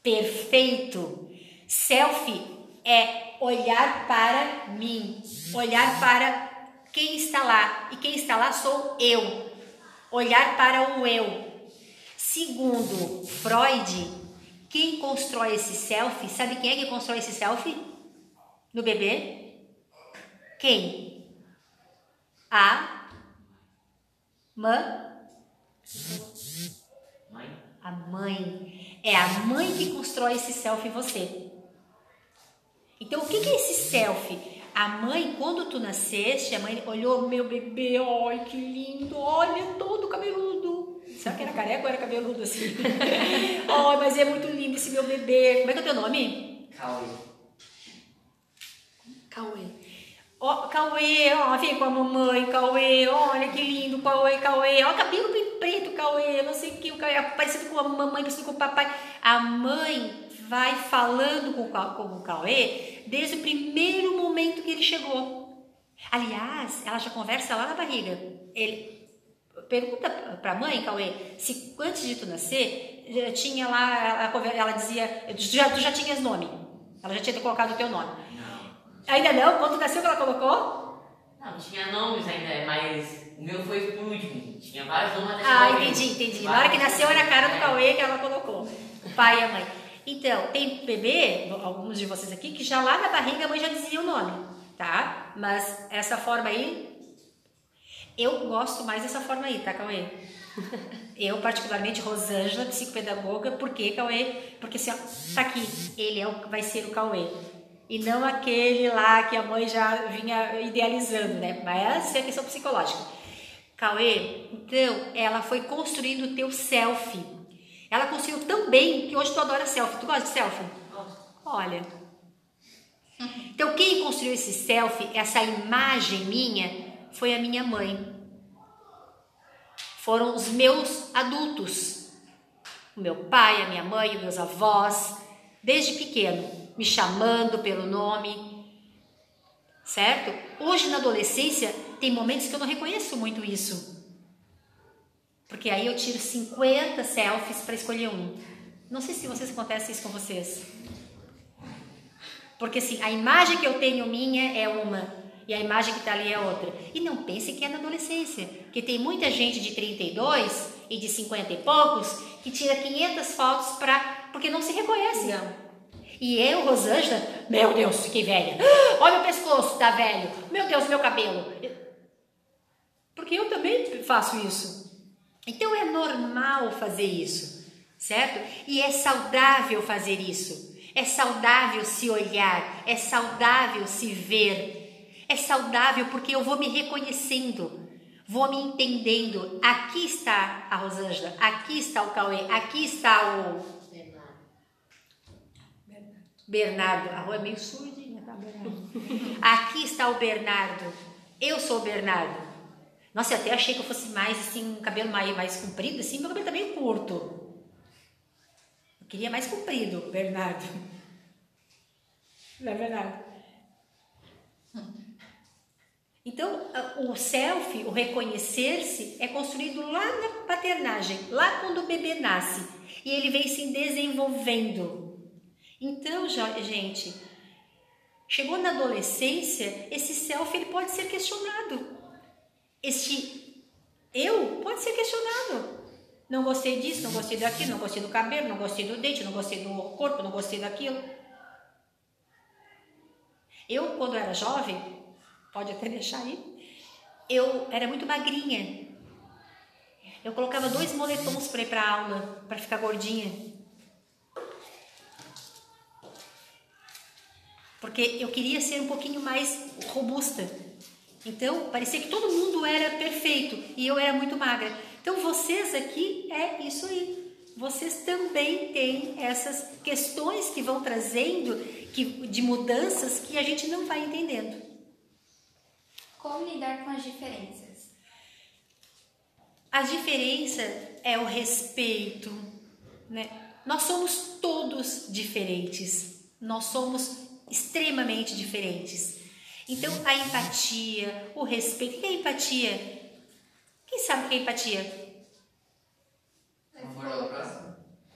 Perfeito. Selfie é olhar para mim, olhar para quem está lá. E quem está lá sou eu. Olhar para o eu. Segundo Freud, quem constrói esse selfie, sabe quem é que constrói esse selfie? No bebê? Quem? A mãe. A mãe. É a mãe que constrói esse selfie em você. Então, o que é esse selfie? A mãe, quando tu nasceste, a mãe olhou meu bebê, ai que lindo, olha todo cabeludo. Será que era careca ou era cabeludo assim? ai, mas é muito lindo esse meu bebê. Como é que é o teu nome? Cauê. Cauê. Ó, Cauê, ó, vem com a mamãe, Cauê, olha que lindo, Cauê, Cauê, ó, cabelo bem preto, Cauê, não sei o que, o Cauê, parecido com a mamãe, parecido com o papai. A mãe vai falando com, com o Cauê desde o primeiro momento que ele chegou. Aliás, ela já conversa lá na barriga. Ele pergunta para a mãe, Cauê, se antes de tu nascer, já tinha lá, ela, ela dizia, já, tu já tinhas nome. Ela já tinha colocado o teu nome. Não. Ainda não? Quando nasceu que ela colocou? Não, tinha nomes ainda, mas o meu foi por último. Tinha vários nomes até Ah, entendi, entendi. Na hora que nasceu era a cara do É. Cauê que ela colocou. O pai e a mãe. Então, tem bebê, alguns de vocês aqui, que já lá na barriga a mãe já dizia o nome, tá? Mas essa forma aí, eu gosto mais dessa forma aí, tá, Cauê? Eu, particularmente, Rosângela, psicopedagoga, por quê, Cauê? Porque assim, ó, tá aqui, ele é o, vai ser o Cauê. E não aquele lá que a mãe já vinha idealizando, né? Mas essa é a questão psicológica. Cauê, então, ela foi construindo o teu selfie. Ela construiu tão bem que hoje tu adora selfie. Tu gosta de selfie? Olha. Então, quem construiu esse selfie, essa imagem minha, foi a minha mãe. Foram os meus adultos. O meu pai, a minha mãe, os meus avós, desde pequeno, me chamando pelo nome, certo? Hoje na adolescência tem momentos que eu não reconheço muito isso. Porque aí eu tiro 50 selfies para escolher um. Não sei se vocês acontece isso com vocês. Porque assim, a imagem que eu tenho minha é uma e a imagem que está ali é outra. E não pense que é na adolescência, que tem muita gente de 32 e de 50 e poucos que tira 500 fotos para porque não se reconhece. Não. E eu, Rosângela, meu Deus, fiquei velha. Olha o pescoço, tá velho. Meu Deus, meu cabelo. Porque eu também faço isso. Então é normal fazer isso, certo? E é saudável fazer isso. É saudável se olhar, é saudável se ver. É saudável porque eu vou me reconhecendo, vou me entendendo. Aqui está a Rosângela, aqui está o Cauê, aqui está o Bernardo. A rua é meio surdinha, tá, Bernardo? Aqui está o Bernardo. Eu sou o Bernardo. Nossa, eu até achei que eu fosse mais assim, um cabelo mais, mais comprido, assim, meu cabelo tá meio curto. Eu queria mais comprido, Bernardo. Não é verdade? Então, o selfie, o reconhecer-se, é construído lá na paternagem, lá quando o bebê nasce. E ele vem se desenvolvendo. Então, gente, chegou na adolescência, esse selfie ele pode ser questionado. Este eu pode ser questionado. Não gostei disso, não gostei daquilo, não gostei do cabelo, não gostei do dente, não gostei do corpo, não gostei daquilo. Eu, quando era jovem, pode até deixar aí, eu era muito magrinha. Eu colocava dois moletons para ir para aula, para ficar gordinha. Porque eu queria ser um pouquinho mais robusta. Então, parecia que todo mundo era perfeito e eu era muito magra. Então, vocês aqui é isso aí. Vocês também têm essas questões que vão trazendo que, de mudanças que a gente não vai entendendo. Como lidar com as diferenças? A diferença é o respeito, né? Nós somos todos diferentes. Nós somos extremamente diferentes. Então, a empatia, o respeito. O que é empatia? Quem sabe o que é empatia?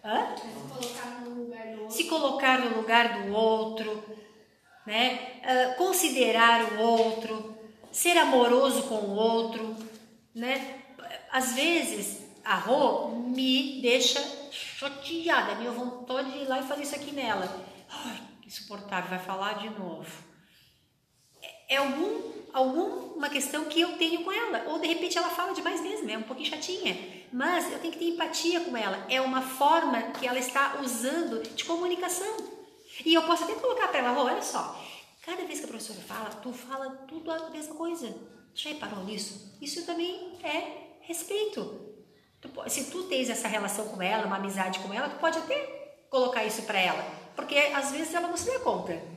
Hã? Se colocar no lugar do outro. Se colocar no lugar do outro, né? Ah, considerar o outro, ser amoroso com o outro, né? Às vezes a Rô me deixa chateada, minha vontade de ir lá e fazer isso aqui nela. Ai, insuportável, vai falar de novo. É, algum, alguma questão que eu tenho com ela, ou de repente ela fala demais mesmo, é um pouquinho chatinha, mas eu tenho que ter empatia com ela. É uma forma que ela está usando de comunicação. E eu posso até colocar para ela, olha só, cada vez que a professora fala, tu fala tudo a mesma coisa. Já reparou nisso? Isso também é respeito. Tu, se tu tens essa relação com ela, uma amizade com ela, tu pode até colocar isso para ela, porque às vezes ela não se dá conta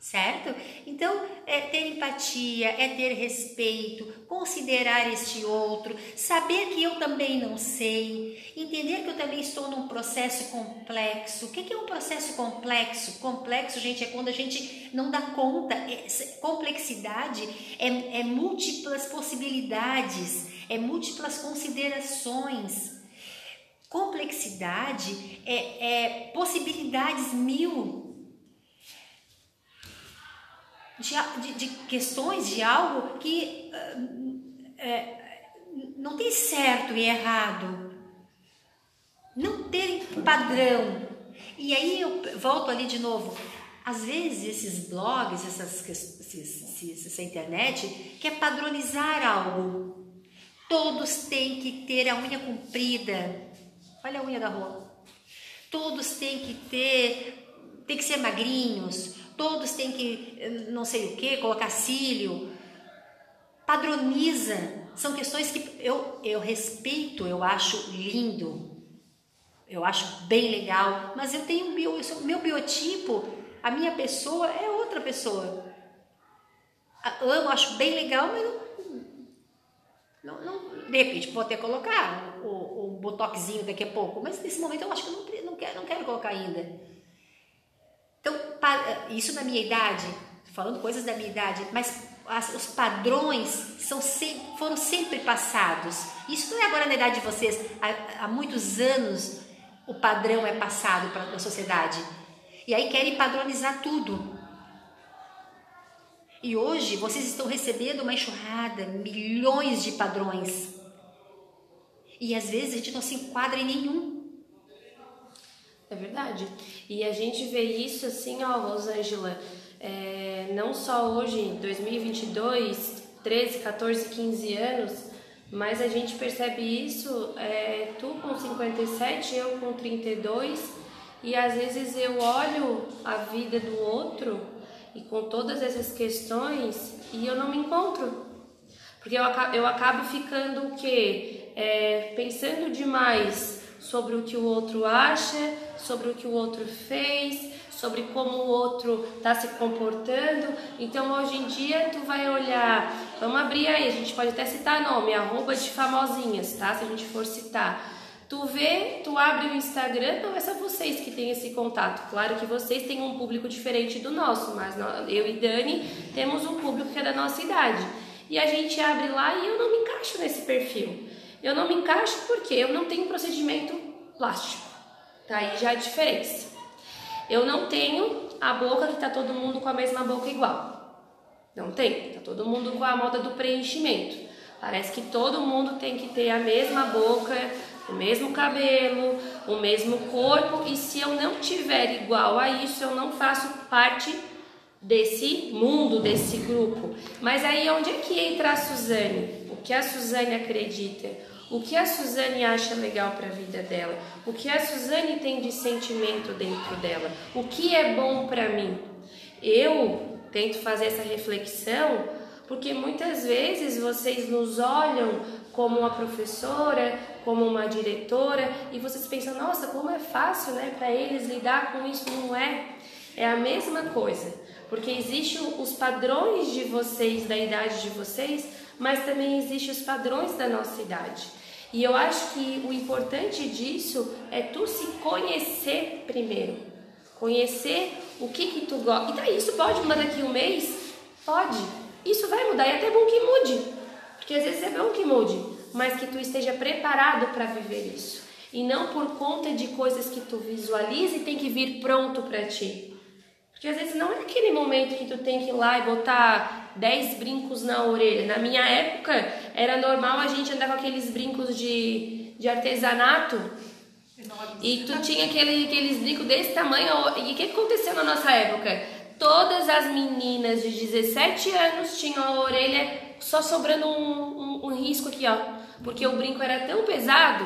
certo? Então, é ter empatia, é ter respeito, considerar este outro, saber que eu também não sei, entender que eu também estou num processo complexo. O que é um processo complexo? Complexo, gente, é quando a gente não dá conta. Complexidade é, é múltiplas possibilidades, é múltiplas considerações. Complexidade é, é possibilidades mil de, de, questões de algo que é, não tem certo e errado, não tem padrão. E aí eu volto ali de novo. Às vezes esses blogs, essas, esses, essa internet quer padronizar algo. Todos têm que ter a unha comprida. Olha a unha da rua. Todos têm que ter, tem que ser magrinhos, todos têm que não sei o que, colocar cílio. Padroniza. São questões que eu, eu respeito, eu acho lindo. Eu acho bem legal, mas eu tenho bio, meu biotipo, a minha pessoa é outra pessoa. Amo, acho bem legal, mas não, não, não de repente vou até colocar o, o botoxinho daqui a pouco, mas nesse momento eu acho que não, não, quero, não quero colocar ainda. Então, isso na minha idade, falando coisas da minha idade, mas as, os padrões são sempre, foram sempre passados. Isso não é agora na idade de vocês, há, há muitos anos o padrão é passado para a sociedade. E aí querem padronizar tudo. E hoje vocês estão recebendo uma enxurrada, milhões de padrões. E às vezes a gente não se enquadra em nenhum. É verdade. E a gente vê isso assim, ó, Rosângela, é, não só hoje, em 2022, 13, 14, 15 anos, mas a gente percebe isso, é, tu com 57, eu com 32, e às vezes eu olho a vida do outro e com todas essas questões e eu não me encontro. Porque eu, eu acabo ficando o quê? É, pensando demais sobre o que o outro acha, sobre o que o outro fez, sobre como o outro está se comportando. Então hoje em dia tu vai olhar, vamos abrir aí, a gente pode até citar nome, arroba de famosinhas, tá? Se a gente for citar. Tu vê, tu abre o Instagram, não é só vocês que têm esse contato. Claro que vocês têm um público diferente do nosso, mas eu e Dani temos um público que é da nossa idade. E a gente abre lá e eu não me encaixo nesse perfil. Eu não me encaixo porque eu não tenho procedimento plástico. Tá aí já a diferença. Eu não tenho a boca que tá todo mundo com a mesma boca igual. Não tem. Tá todo mundo com a moda do preenchimento. Parece que todo mundo tem que ter a mesma boca, o mesmo cabelo, o mesmo corpo, e se eu não tiver igual a isso, eu não faço parte desse mundo, desse grupo. Mas aí onde é que entra a Suzane? O que a Suzane acredita? o que a Suzane acha legal para a vida dela, o que a Suzane tem de sentimento dentro dela, o que é bom para mim. Eu tento fazer essa reflexão porque muitas vezes vocês nos olham como uma professora, como uma diretora e vocês pensam, nossa, como é fácil, né, para eles lidar com isso, não é? É a mesma coisa, porque existem os padrões de vocês, da idade de vocês, mas também existem os padrões da nossa idade. E eu acho que o importante disso é tu se conhecer primeiro. Conhecer o que que tu gosta. E daí isso pode mudar daqui um mês? Pode. Isso vai mudar e é até bom que mude. Porque às vezes é bom que mude, mas que tu esteja preparado para viver isso. E não por conta de coisas que tu visualiza e tem que vir pronto para ti. Porque às vezes não é aquele momento que tu tem que ir lá e botar 10 brincos na orelha. Na minha época era normal a gente andar com aqueles brincos de, de artesanato e tu tinha aquele, aqueles brincos desse tamanho. E o que aconteceu na nossa época? Todas as meninas de 17 anos tinham a orelha só sobrando um, um, um risco aqui, ó. Porque o brinco era tão pesado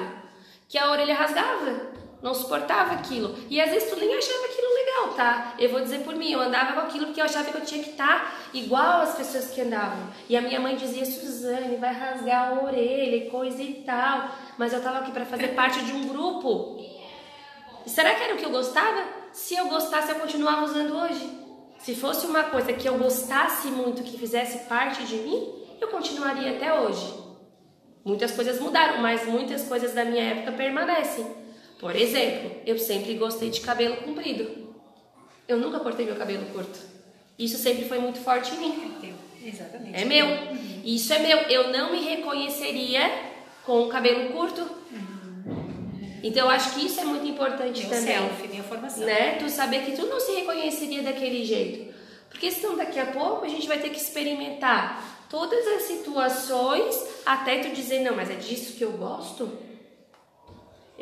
que a orelha rasgava. Não suportava aquilo. E às vezes tu nem achava aquilo legal, tá? Eu vou dizer por mim, eu andava com aquilo porque eu achava que eu tinha que estar igual às pessoas que andavam. E a minha mãe dizia, Suzane, vai rasgar a orelha e coisa e tal. Mas eu tava aqui para fazer parte de um grupo. Será que era o que eu gostava? Se eu gostasse, eu continuava usando hoje. Se fosse uma coisa que eu gostasse muito, que fizesse parte de mim, eu continuaria até hoje. Muitas coisas mudaram, mas muitas coisas da minha época permanecem. Por exemplo, eu sempre gostei de cabelo comprido. Eu nunca cortei meu cabelo curto. Isso sempre foi muito forte em mim. É Exatamente. É meu. Isso é meu. Eu não me reconheceria com o cabelo curto. Então eu acho que isso é muito importante Meu também. selfie, minha formação. Né? Tu saber que tu não se reconheceria daquele jeito. Porque senão daqui a pouco a gente vai ter que experimentar todas as situações até tu dizer, não, mas é disso que eu gosto?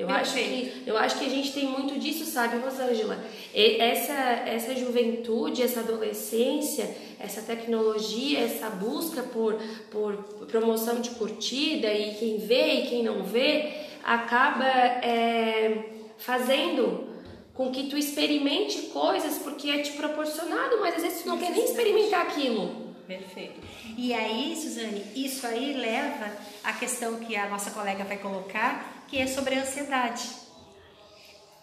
Eu acho, que, eu acho que a gente tem muito disso, sabe, Rosângela? Essa, essa juventude, essa adolescência, essa tecnologia, essa busca por, por promoção de curtida e quem vê e quem não vê, acaba é, fazendo com que tu experimente coisas porque é te proporcionado, mas às vezes tu não quer nem experimentar aquilo. Perfeito. E aí, Suzane, isso aí leva à questão que a nossa colega vai colocar, que é sobre a ansiedade.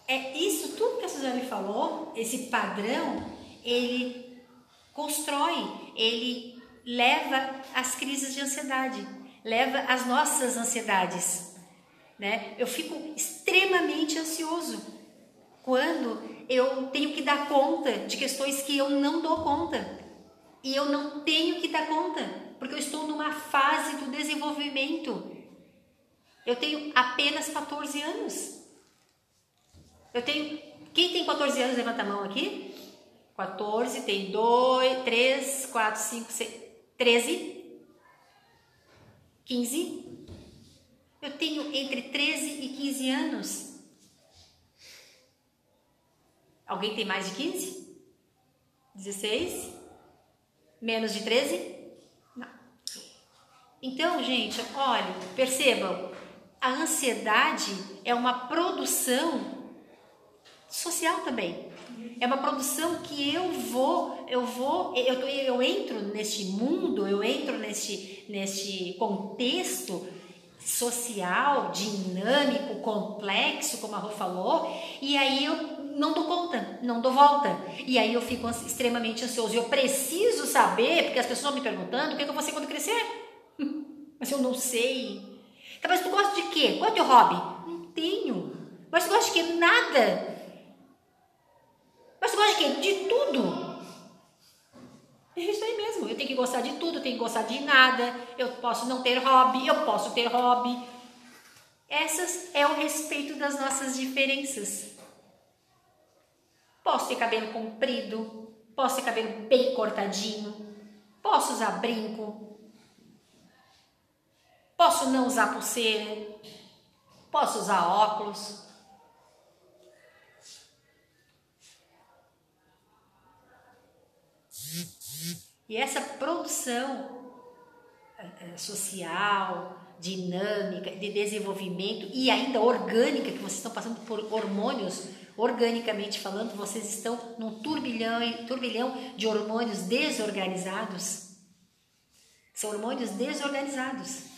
É isso tudo que a Suzane falou, esse padrão, ele constrói, ele leva às crises de ansiedade, leva às nossas ansiedades. Né? Eu fico extremamente ansioso quando eu tenho que dar conta de questões que eu não dou conta. E eu não tenho que dar conta, porque eu estou numa fase do desenvolvimento. Eu tenho apenas 14 anos. Eu tenho. Quem tem 14 anos, levanta a mão aqui. 14, tem 2, 3, 4, 5, 6, 13, 15. Eu tenho entre 13 e 15 anos. Alguém tem mais de 15? 16? Menos de 13? Não. Então, gente, olha, percebam, a ansiedade é uma produção social também. É uma produção que eu vou, eu vou, eu, eu entro neste mundo, eu entro neste, neste contexto social, dinâmico, complexo, como a Rô falou, e aí eu não dou conta, não dou volta. E aí eu fico extremamente ansioso. Eu preciso saber, porque as pessoas estão me perguntando o que, é que eu vou ser quando crescer. Mas eu não sei. Tá, mas tu gosta de quê? Qual é o teu hobby? Não tenho. Mas tu gosta de quê? Nada. Mas tu gosta de quê? De tudo. É isso aí mesmo. Eu tenho que gostar de tudo, eu tenho que gostar de nada. Eu posso não ter hobby, eu posso ter hobby. Essas é o respeito das nossas diferenças. Posso ter cabelo comprido, posso ter cabelo bem cortadinho, posso usar brinco, posso não usar pulseira, posso usar óculos. E essa produção eh, social, dinâmica, de desenvolvimento e ainda orgânica, que vocês estão passando por hormônios organicamente falando, vocês estão num turbilhão, turbilhão de hormônios desorganizados. São hormônios desorganizados.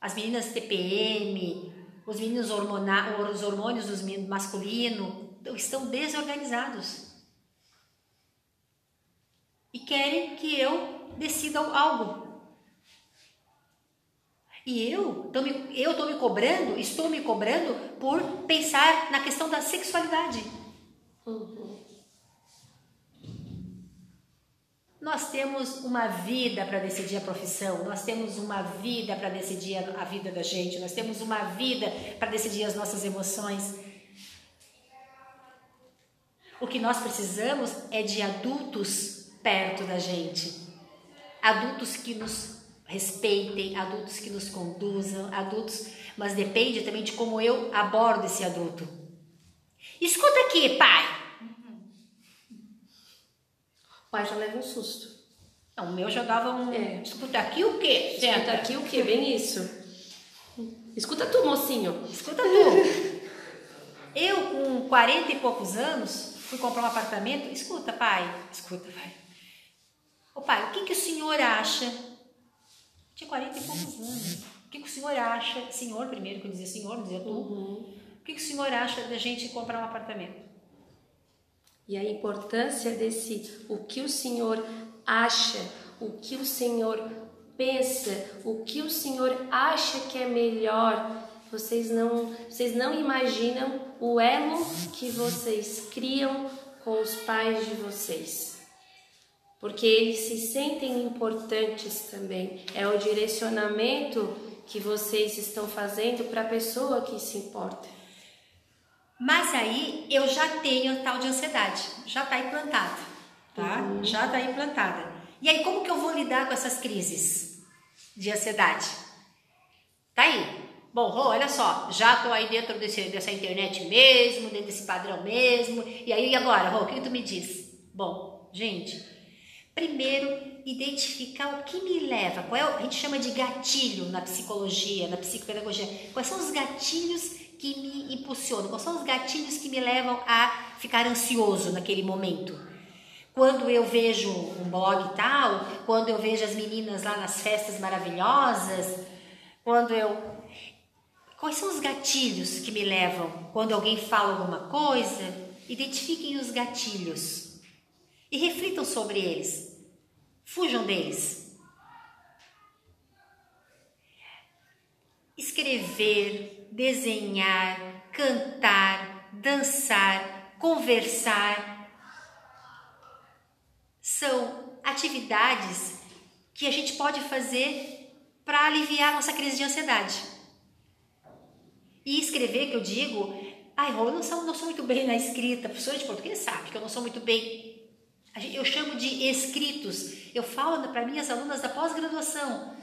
As meninas TPM, os meninos hormona, os hormônios dos masculino estão desorganizados. E querem que eu decida algo. E eu estou me, eu tô me cobrando, estou me cobrando por pensar na questão da sexualidade. Uhum. Nós temos uma vida para decidir a profissão, nós temos uma vida para decidir a, vida da gente, nós temos uma vida para decidir as nossas emoções. O que nós precisamos é de adultos perto da gente. Adultos que nos respeitem, adultos que nos conduzam, adultos, mas depende também de como eu abordo esse adulto. Escuta aqui, pai. O pai já leva um susto. Não, o meu já dava um. É. Escuta aqui o quê? Escuta Senta. aqui o que? Bem isso. Escuta tu, mocinho. Escuta tu. Eu, com 40 e poucos anos, fui comprar um apartamento. Escuta, pai. Escuta, pai. Ô, pai, o que, que o senhor acha? Tinha 40 e poucos anos. O que, que o senhor acha? Senhor, primeiro, que eu dizia senhor, não dizia tu. O que, que o senhor acha da gente comprar um apartamento? E a importância desse o que o Senhor acha, o que o Senhor pensa, o que o Senhor acha que é melhor. Vocês não, vocês não imaginam o elo que vocês criam com os pais de vocês. Porque eles se sentem importantes também. É o direcionamento que vocês estão fazendo para a pessoa que se importa. Mas aí eu já tenho tal de ansiedade, já está implantada, tá? Já está implantada. E aí como que eu vou lidar com essas crises de ansiedade? Tá aí. Bom, Rô, olha só, já tô aí dentro desse, dessa internet mesmo, dentro desse padrão mesmo. E aí, e agora, Rô, o que tu me diz? Bom, gente, primeiro identificar o que me leva, qual é, o- a gente chama de gatilho na psicologia, na psicopedagogia. Quais são os gatilhos que me impulsionam? Quais são os gatilhos que me levam a ficar ansioso naquele momento? Quando eu vejo um blog tal, quando eu vejo as meninas lá nas festas maravilhosas, quando eu Quais são os gatilhos que me levam quando alguém fala alguma coisa? Identifiquem os gatilhos e reflitam sobre eles. Fujam deles. Escrever, desenhar, cantar, dançar, conversar são atividades que a gente pode fazer para aliviar nossa crise de ansiedade. E escrever, que eu digo, ai, Rô, eu não sou, não sou muito bem na escrita, a professora de português sabe que eu não sou muito bem. Eu chamo de escritos. Eu falo para minhas alunas da pós-graduação,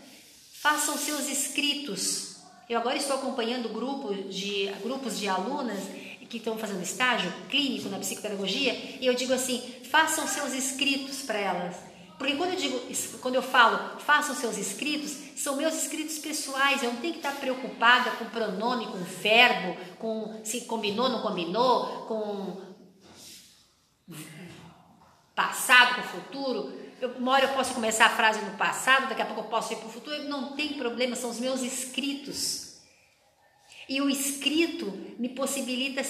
façam seus escritos. Eu agora estou acompanhando grupo de, grupos de alunas que estão fazendo estágio clínico na psicopedagogia e eu digo assim, façam seus escritos para elas. Porque quando eu digo, quando eu falo, façam seus escritos, são meus escritos pessoais. Eu não tenho que estar preocupada com pronome, com verbo, com se combinou, não combinou, com passado com futuro. Eu, uma hora eu posso começar a frase no passado, daqui a pouco eu posso ir para o futuro. Não tem problema, são os meus escritos. E o escrito me possibilita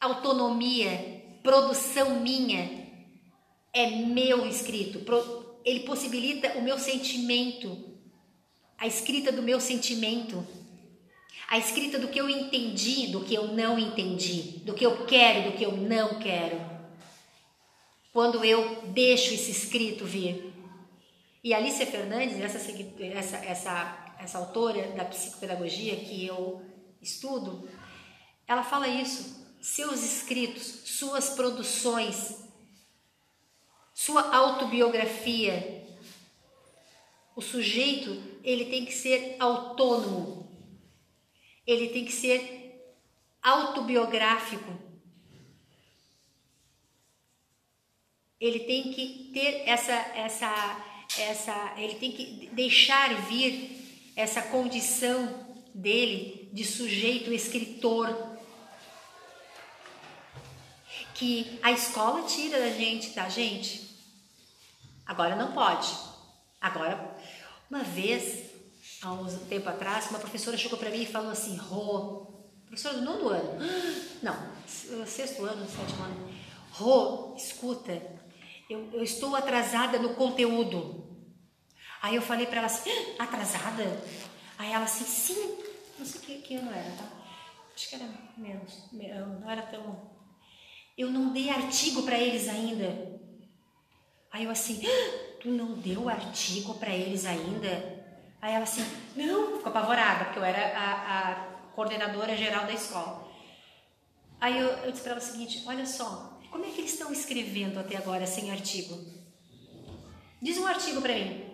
autonomia, produção minha. É meu escrito. Ele possibilita o meu sentimento, a escrita do meu sentimento, a escrita do que eu entendi, do que eu não entendi, do que eu quero, do que eu não quero quando eu deixo esse escrito vir. E Alicia Fernandes, essa, essa, essa, essa autora da psicopedagogia que eu estudo, ela fala isso. Seus escritos, suas produções, sua autobiografia. O sujeito, ele tem que ser autônomo. Ele tem que ser autobiográfico. Ele tem que ter essa essa essa ele tem que deixar vir essa condição dele de sujeito escritor que a escola tira da gente, tá, gente? Agora não pode. Agora, uma vez, há uns tempo atrás, uma professora chegou para mim e falou assim: Rô, professora do nono ano, não, sexto ano, sétimo ano, Rô, escuta, eu, eu estou atrasada no conteúdo. Aí eu falei para ela assim: "Ah, atrasada? Aí ela assim: sim, não sei que, que ano era, tá? Acho que era menos, me- não era tão. Eu não dei artigo para eles ainda. Aí eu assim: "Ah, tu não deu artigo para eles ainda? Aí ela assim: não, ficou apavorada, porque eu era a, a coordenadora geral da escola. Aí eu, eu disse para ela o seguinte: olha só, Como é que eles estão escrevendo até agora sem artigo? Diz um artigo para mim.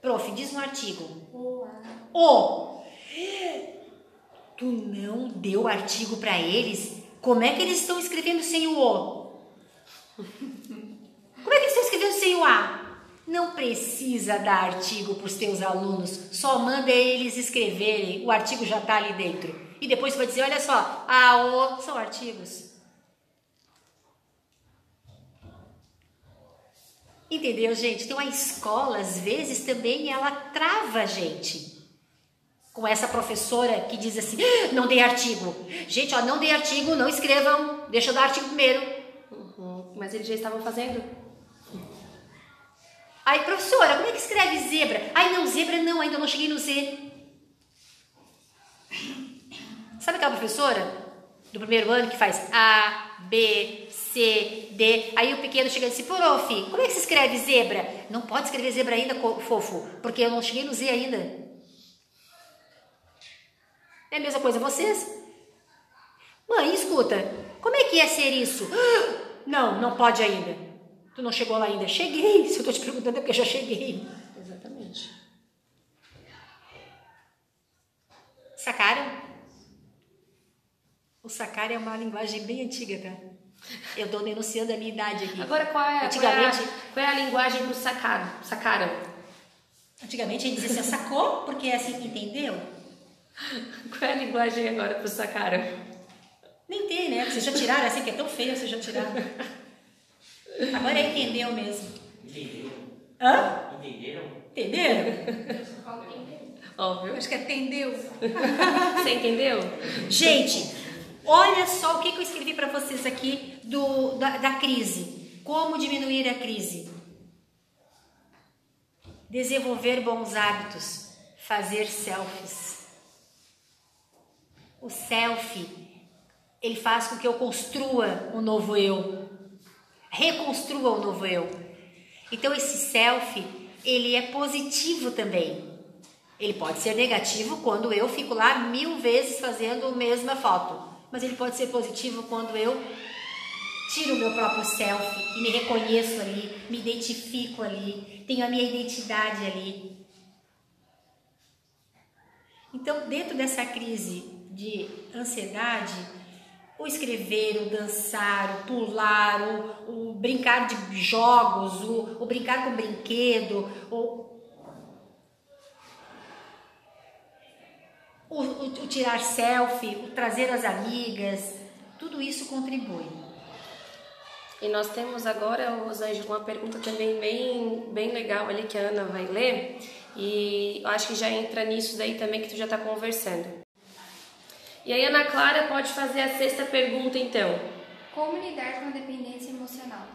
Prof, diz um artigo. O. Tu não deu artigo para eles? Como é que eles estão escrevendo sem o O? Como é que eles estão escrevendo sem o A? Não precisa dar artigo para os teus alunos, só manda eles escreverem, o artigo já está ali dentro. E depois vai dizer: olha só, A, O são artigos. Entendeu, gente? Então a escola, às vezes, também ela trava a gente. Com essa professora que diz assim: ah, não dei artigo. Gente, ó, não dei artigo, não escrevam, deixa eu dar artigo primeiro. Uhum. Mas eles já estavam fazendo? Aí, professora, como é que escreve zebra? Ai, não, zebra não, ainda não cheguei no Z. Sabe aquela professora do primeiro ano que faz A, B, C, D. Aí o pequeno chega e diz: Prof, como é que se escreve zebra? Não pode escrever zebra ainda, fofo, porque eu não cheguei no Z ainda. É a mesma coisa vocês? Mãe, escuta, como é que é ser isso? Não, não pode ainda. Tu não chegou lá ainda. Cheguei. Se eu estou te perguntando é porque já cheguei. Exatamente. Sacaram? O sacar é uma linguagem bem antiga, tá? Eu estou denunciando a minha idade aqui. Agora, qual é, Antigamente, qual é, a, qual é a linguagem do sacaram? sacaram? Antigamente a gente dizia assim, sacou? Porque é assim, entendeu? Qual é a linguagem agora pro sacaram? Nem tem, né? Vocês já tiraram assim, que é tão feio, vocês já tiraram. Agora é entendeu mesmo. Entenderam? Hã? Entenderam? Entenderam? Óbvio. Acho que atendeu. Você entendeu? Gente, olha só o que, que eu escrevi para vocês aqui do, da, da crise. Como diminuir a crise? Desenvolver bons hábitos. Fazer selfies. O selfie, ele faz com que eu construa um novo eu. Reconstrua o novo eu. Então esse selfie, ele é positivo também. Ele pode ser negativo quando eu fico lá mil vezes fazendo a mesma foto. Mas ele pode ser positivo quando eu tiro o meu próprio selfie e me reconheço ali, me identifico ali, tenho a minha identidade ali. Então, dentro dessa crise de ansiedade, o escrever, o dançar, o pular, o, o brincar de jogos, o, o brincar com brinquedo, o, o, o, o tirar selfie, o trazer as amigas, tudo isso contribui. E nós temos agora, Rosângela, uma pergunta também bem, bem legal ali que a Ana vai ler. E acho que já entra nisso daí também que tu já está conversando. E aí, Ana Clara pode fazer a sexta pergunta, então. Como lidar com a dependência emocional?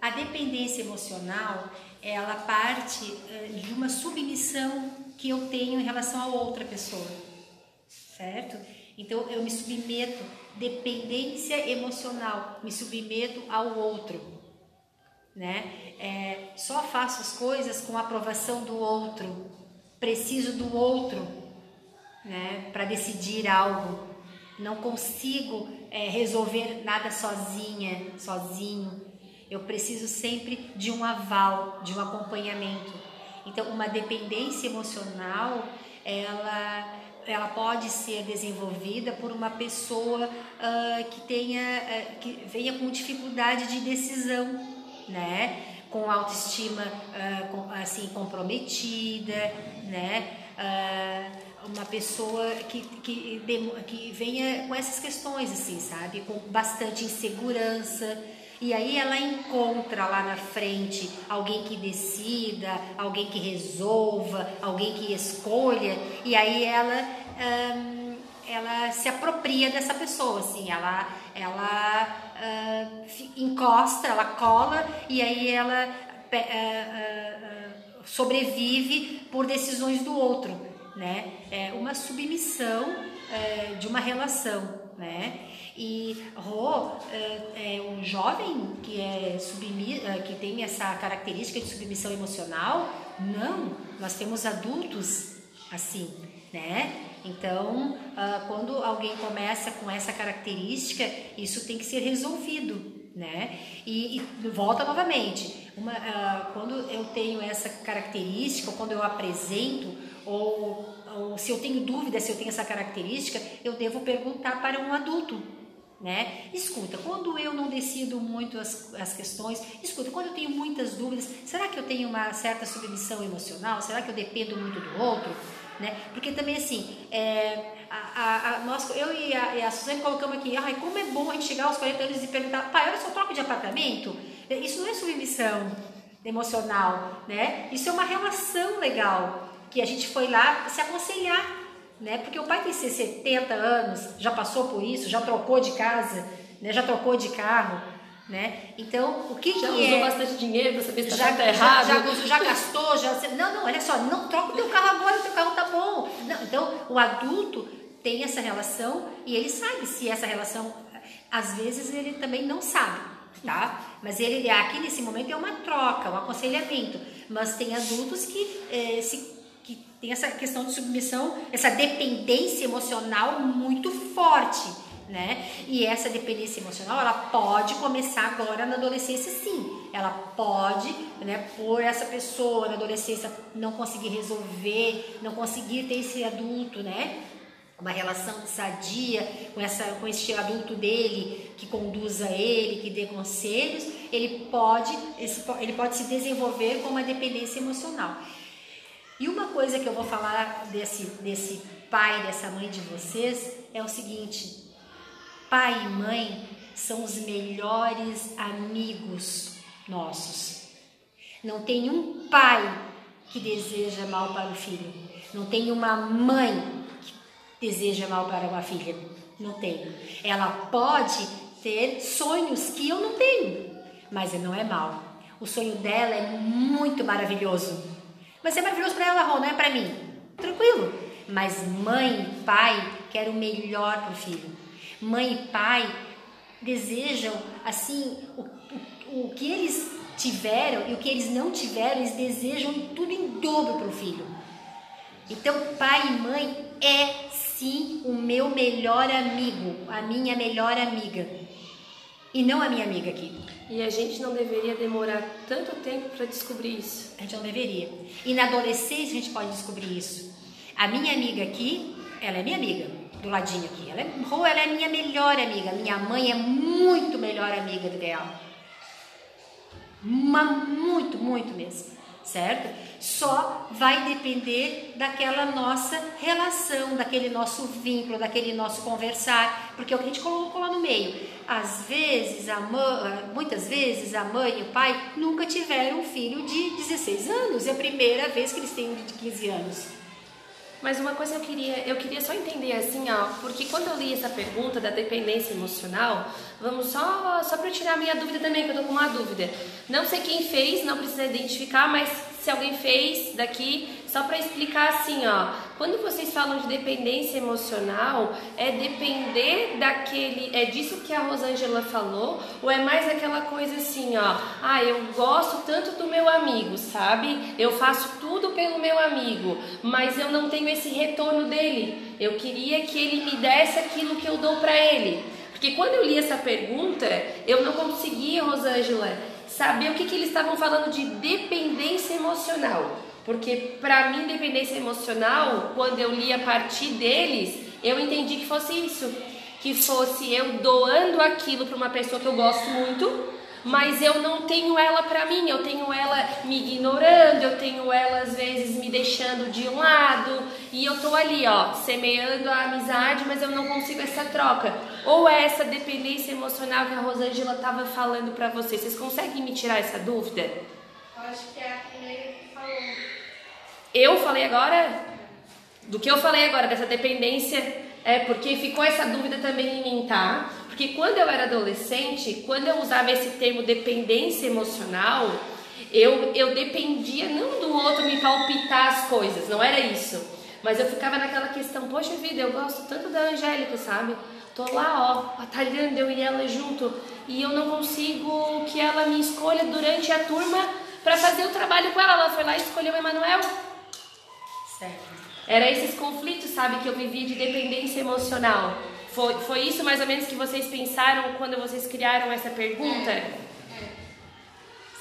A dependência emocional, ela parte de uma submissão que eu tenho em relação a outra pessoa, certo? Então eu me submeto, dependência emocional, me submeto ao outro, né? É, só faço as coisas com a aprovação do outro, preciso do outro, né? Para decidir algo, não consigo é, resolver nada sozinha, sozinho. Eu preciso sempre de um aval, de um acompanhamento. Então, uma dependência emocional, ela ela pode ser desenvolvida por uma pessoa uh, que tenha uh, que venha com dificuldade de decisão, né? Com autoestima uh, com, assim comprometida, né? Uma pessoa que, que, que venha com essas questões assim, sabe? Com bastante insegurança. E aí ela encontra lá na frente alguém que decida, alguém que resolva, alguém que escolha, e aí ela hum, ela se apropria dessa pessoa, assim, ela ela uh, encosta, ela cola e aí ela uh, uh, sobrevive por decisões do outro, né? É uma submissão eh, de uma relação, né? E Rô é, é um jovem que é submi é, que tem essa característica de submissão emocional? Não, nós temos adultos assim, né? Então, uh, quando alguém começa com essa característica, isso tem que ser resolvido, né? E, e volta novamente, uma, uh, quando eu tenho essa característica, quando eu apresento, ou, ou se eu tenho dúvida se eu tenho essa característica, eu devo perguntar para um adulto, né? Escuta, quando eu não decido muito as, as questões, escuta, quando eu tenho muitas dúvidas, será que eu tenho uma certa submissão emocional? Será que eu dependo muito do outro? Né? Porque também assim, é, a, a, a, nós, eu e a, a Suzane colocamos aqui, ai, como é bom a gente chegar aos 40 anos e perguntar, pai, olha só, troca de apartamento? Isso não é submissão emocional, né? Isso é uma relação legal, que a gente foi lá se aconselhar, né? Porque o pai tem 70 anos, já passou por isso, já trocou de casa, né? já trocou de carro, né? Então, o que, já que usou é... bastante dinheiro para saber se já, tá errado. Já, já, já, gastou, já... Não, não, olha só, não troca o teu carro agora, o teu carro tá bom. Não, então, o adulto tem essa relação e ele sabe se essa relação... Às vezes, ele também não sabe, tá? Mas ele aqui, nesse momento, é uma troca, um aconselhamento. Mas tem adultos que eh, se que tem essa questão de submissão, essa dependência emocional muito forte né? E essa dependência emocional, ela pode começar agora na adolescência, sim. Ela pode, né, por essa pessoa na adolescência não conseguir resolver, não conseguir ter esse adulto, né? Uma relação sadia com, essa, com esse adulto dele, que conduza ele, que dê conselhos, ele pode, ele pode se desenvolver com uma dependência emocional. E uma coisa que eu vou falar desse, desse pai, dessa mãe de vocês, é o seguinte: Pai e mãe são os melhores amigos nossos. Não tem um pai que deseja mal para o filho. Não tem uma mãe deseja mal para uma filha. Não tem. Ela pode ter sonhos que eu não tenho, mas não é mal. O sonho dela é muito maravilhoso. Mas é maravilhoso para ela, Rô, não é para mim. Tranquilo. Mas mãe, pai, quer o melhor para o filho mãe e pai desejam assim o, o, o que eles tiveram e o que eles não tiveram, eles desejam tudo em dobro para o filho. Então, pai e mãe é sim o meu melhor amigo, a minha melhor amiga. E não a minha amiga aqui. E a gente não deveria demorar tanto tempo para descobrir isso. A gente não deveria. E na adolescência a gente pode descobrir isso. A minha amiga aqui, ela é minha amiga do ladinho aqui. Ela é, Rô, ela é minha melhor amiga. Minha mãe é muito melhor amiga do Ideal. Uma, muito, muito mesmo. Certo? Só vai depender daquela nossa relação, daquele nosso vínculo, daquele nosso conversar, porque é o que a gente colocou lá no meio. Às vezes, a mãe, muitas vezes, a mãe e o pai nunca tiveram um filho de 16 anos, é a primeira vez que eles têm um de 15 anos. Mas uma coisa eu queria, eu queria só entender assim, ó, porque quando eu li essa pergunta da dependência emocional, vamos só só para tirar a minha dúvida também, que eu tô com uma dúvida. Não sei quem fez, não precisa identificar, mas se alguém fez daqui, só para explicar assim, ó, quando vocês falam de dependência emocional, é depender daquele, é disso que a Rosângela falou, ou é mais aquela coisa assim, ó, ah, eu gosto tanto do meu amigo, sabe? Eu faço tudo pelo meu amigo, mas eu não tenho esse retorno dele. Eu queria que ele me desse aquilo que eu dou para ele. Porque quando eu li essa pergunta, eu não conseguia, Rosângela, saber o que, que eles estavam falando de dependência emocional. Porque para mim, dependência emocional, quando eu li a partir deles, eu entendi que fosse isso. Que fosse eu doando aquilo para uma pessoa que eu gosto muito, mas eu não tenho ela para mim, eu tenho ela me ignorando, eu tenho ela às vezes me deixando de um lado, e eu tô ali, ó, semeando a amizade, mas eu não consigo essa troca. Ou é essa dependência emocional que a Rosângela tava falando para vocês. Vocês conseguem me tirar essa dúvida? Eu acho que é a primeira que falou. Eu falei agora do que eu falei agora dessa dependência é porque ficou essa dúvida também em mim, tá? Porque quando eu era adolescente, quando eu usava esse termo dependência emocional, eu, eu dependia não do outro me palpitar as coisas, não era isso. Mas eu ficava naquela questão, poxa vida, eu gosto tanto da Angélica, sabe? Tô lá, ó, batalhando eu e ela junto, e eu não consigo que ela me escolha durante a turma para fazer o trabalho com ela. Ela foi lá e escolheu o Emanuel. Era esses conflitos, sabe, que eu vivi de dependência emocional. Foi, foi isso mais ou menos que vocês pensaram quando vocês criaram essa pergunta?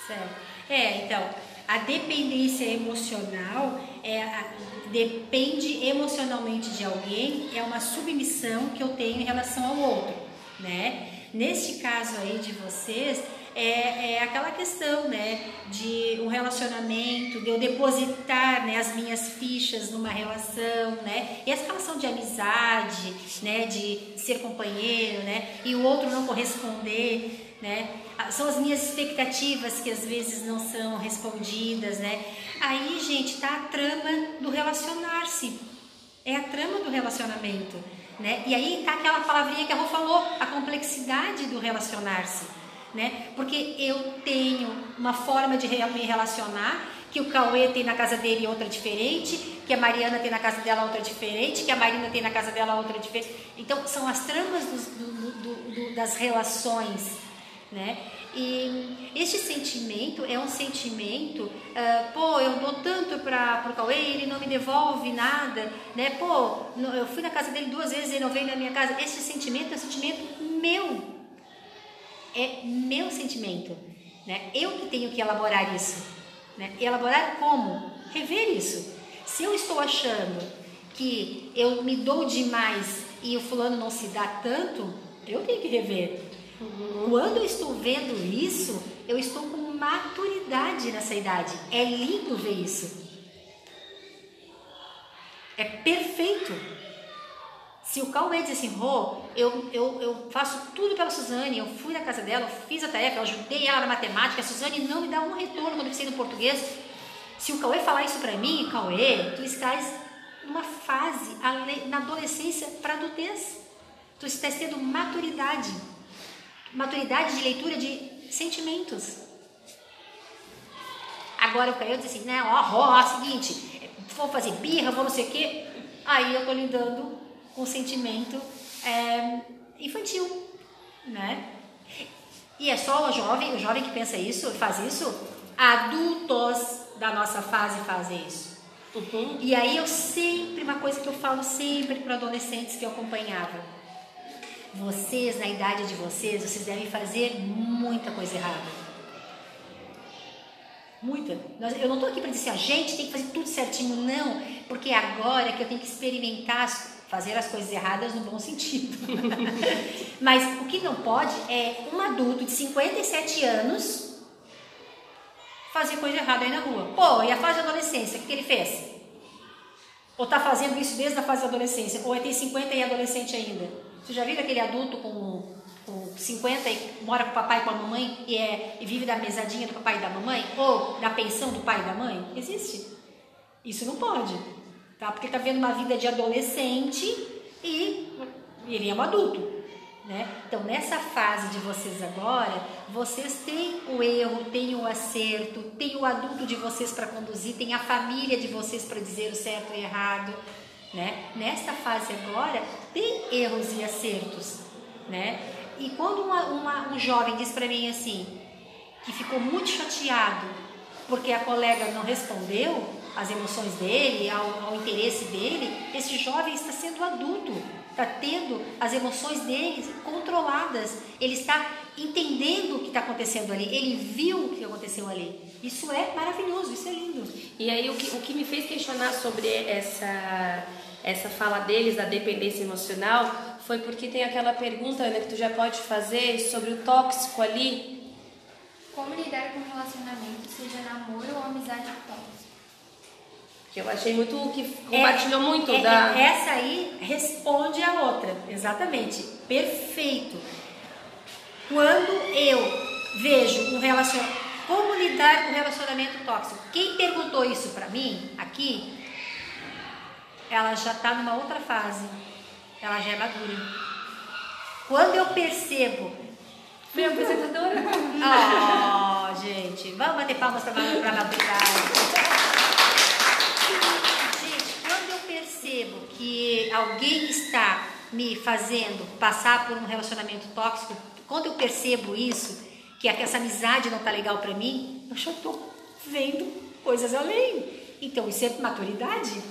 Certo. É, então, a dependência emocional é a- depende emocionalmente de alguém, é uma submissão que eu tenho em relação ao outro, né? Neste caso aí de vocês, é, é aquela questão, né, de um relacionamento, de eu depositar, né, as minhas fichas numa relação, né, e essa relação de amizade, né, de ser companheiro, né, e o outro não corresponder, né, são as minhas expectativas que às vezes não são respondidas, né, aí, gente, tá a trama do relacionar-se, é a trama do relacionamento, né? E aí tá aquela palavrinha que a Rô falou, a complexidade do relacionar-se, né? Porque eu tenho uma forma de me relacionar que o Cauê tem na casa dele outra diferente, que a Mariana tem na casa dela outra diferente, que a Marina tem na casa dela outra diferente. Então são as tramas dos- do- do- do- das relações, né? E este sentimento é um sentimento, ah, pô, eu dou tanto para o Cauê, ele não me devolve nada, né? Pô, eu fui na casa dele duas vezes, ele não veio na minha casa. Esse sentimento é um sentimento meu, é meu sentimento, né? Eu que tenho que elaborar isso, né? E elaborar como? Rever isso. Se eu estou achando que eu me dou demais e o fulano não se dá tanto, eu tenho que rever. Quando eu estou vendo isso, eu estou com maturidade nessa idade. É lindo ver isso. É perfeito. Se o Cauê diz assim, eu, eu, eu faço tudo pela Suzane, eu fui na casa dela, fiz a tarefa, eu ajudei ela na matemática, a Suzane não me dá um retorno quando eu precisei no português. Se o Cauê falar isso pra mim, Cauê, tu estás numa fase, na adolescência para adultez. Tu estás tendo maturidade. Maturidade de leitura de sentimentos. Agora o Caio diz assim, né, ó, ó, ó, seguinte, vou fazer birra, vou não sei o quê. Aí eu tô lidando com sentimento é, infantil, né? E é só o jovem, o jovem que pensa isso, faz isso? Adultos da nossa fase fazem isso. Uhum. E aí eu sempre, uma coisa que eu falo sempre para adolescentes que eu acompanhava. Vocês, na idade de vocês, vocês devem fazer muita coisa errada. Muita. Eu não estou aqui para dizer assim, a gente tem que fazer tudo certinho, não. Porque é agora que eu tenho que experimentar fazer as coisas erradas no bom sentido. Mas o que não pode é um adulto de 57 anos fazer coisa errada aí na rua. Pô, e a fase de adolescência, o que, que ele fez? Ou tá fazendo isso desde a fase da adolescência? Ou é tem 50 e adolescente ainda? Você já viu aquele adulto com, com 50 e mora com o papai e com a mamãe e, é, e vive da mesadinha do papai e da mamãe? Ou da pensão do pai e da mãe? Existe. Isso não pode. Tá? Porque tá vendo uma vida de adolescente e ele é um adulto. Né? Então, nessa fase de vocês agora, vocês têm o erro, têm o acerto, têm o adulto de vocês para conduzir, tem a família de vocês para dizer o certo e o errado. Né? Nesta fase agora, tem erros e acertos. Né? E quando uma- uma- um jovem diz para mim assim, que ficou muito chateado porque a colega não respondeu às emoções dele, ao, ao interesse dele, esse jovem está sendo adulto, está tendo as emoções dele controladas, ele está entendendo o que está acontecendo ali, ele viu o que aconteceu ali. Isso é maravilhoso, isso é lindo. E aí o que, o que me fez questionar sobre essa, essa fala deles da dependência emocional foi porque tem aquela pergunta Ana, que tu já pode fazer sobre o tóxico ali. Como lidar com relacionamento, seja namoro ou amizade tóxica? Que eu achei muito que compartilhou muito é, da. é, essa aí responde a outra, exatamente, perfeito. Quando eu vejo um relacionamento, como lidar com relacionamento tóxico? Quem perguntou isso pra mim aqui, ela já tá numa outra fase, ela já é madura. Quando eu percebo Minha apresentadora. Oh, gente, vamos bater palmas para a maturidade. Gente, quando eu percebo que alguém está me fazendo passar por um relacionamento tóxico, quando eu percebo isso, que essa amizade não tá legal para mim, eu já tô vendo coisas além. Então, isso é maturidade.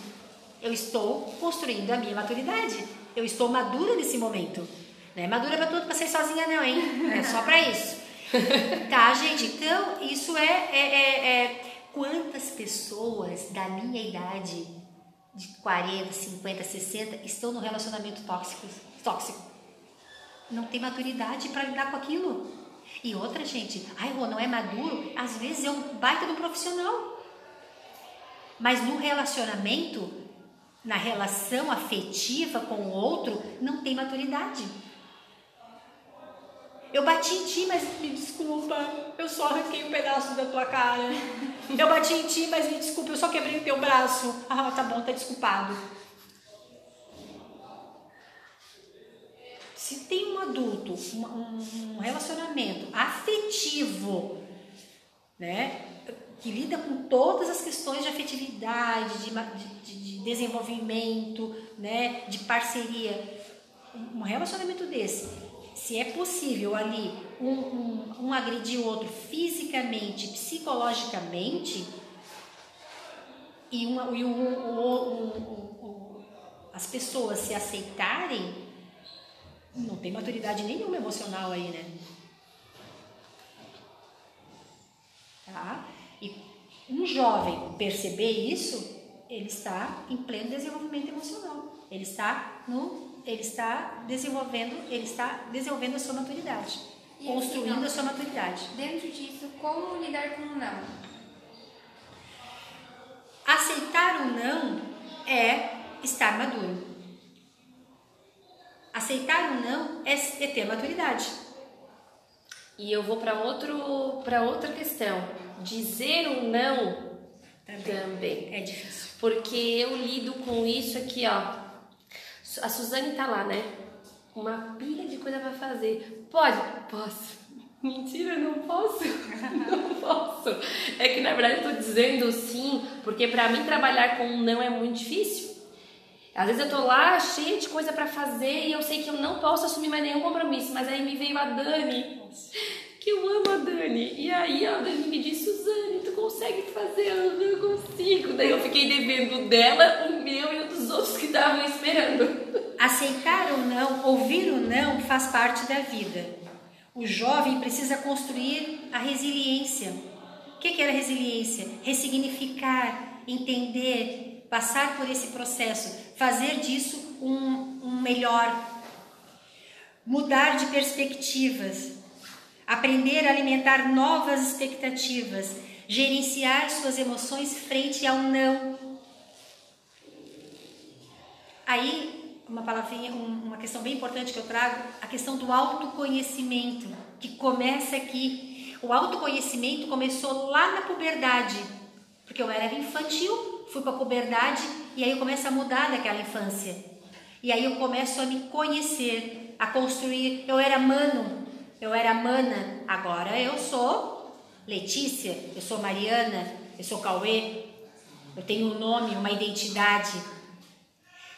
Eu estou construindo a minha maturidade. Eu estou madura nesse momento. Não é madura para tudo para ser sozinha, não, hein? É só para isso. Tá, gente? Então, isso é, é, é, é. Quantas pessoas da minha idade, de 40, 50, 60, estão no relacionamento tóxico? tóxico? Não tem maturidade para lidar com aquilo. E outra, gente, ai, Rô, não é maduro? Às vezes é um baita do profissional. Mas no relacionamento, na relação afetiva com o outro, não tem maturidade. Eu bati em ti, mas me desculpa, eu só arranquei um pedaço da tua cara. Eu bati em ti, mas me desculpa, eu só quebrei o teu braço. Ah, tá bom, tá desculpado. Se tem um adulto, um, relacionamento afetivo, né, que lida com todas as questões de afetividade, de, de, de desenvolvimento, né, de parceria, um relacionamento desse se é possível ali um, um, um agredir o outro fisicamente, psicologicamente, e, uma, e um, as pessoas se aceitarem, não tem maturidade nenhuma emocional aí, né? Tá? E um jovem perceber isso, ele está em pleno desenvolvimento emocional. Ele está no ele está desenvolvendo, ele está desenvolvendo a sua maturidade, e construindo assim, a sua maturidade. Dentro disso, como lidar com o não? Aceitar o não é estar maduro. Aceitar o não é, é ter maturidade. E eu vou para outro para outra questão. Dizer o não também. também é difícil. Porque eu lido com isso aqui, ó, a Suzane tá lá, né? Uma pilha de coisa para fazer. Pode? Posso. Mentira, não posso. não posso. É que na verdade eu tô dizendo sim, porque para mim trabalhar com um não é muito difícil. Às vezes eu tô lá cheia de coisa para fazer e eu sei que eu não posso assumir mais nenhum compromisso, mas aí me veio a Dani, que eu amo a Dani. E aí a Dani me disse, Suzane, tu consegue fazer? Eu não consigo. Daí eu fiquei devendo dela, meu e o dos outros que estavam esperando. Aceitar ou não, ouvir o não faz parte da vida. O jovem precisa construir a resiliência. O que era resiliência? Ressignificar, entender, passar por esse processo, fazer disso um, um melhor, mudar de perspectivas, aprender a alimentar novas expectativas, gerenciar suas emoções frente ao não. Aí, uma palavrinha, uma questão bem importante que eu trago, a questão do autoconhecimento, que começa aqui. O autoconhecimento começou lá na puberdade, porque eu era infantil, fui para a puberdade e aí eu começo a mudar daquela infância. E aí eu começo a me conhecer, a construir. Eu era mano, eu era mana, agora eu sou Letícia, eu sou Mariana, eu sou Cauê, eu tenho um nome, uma identidade.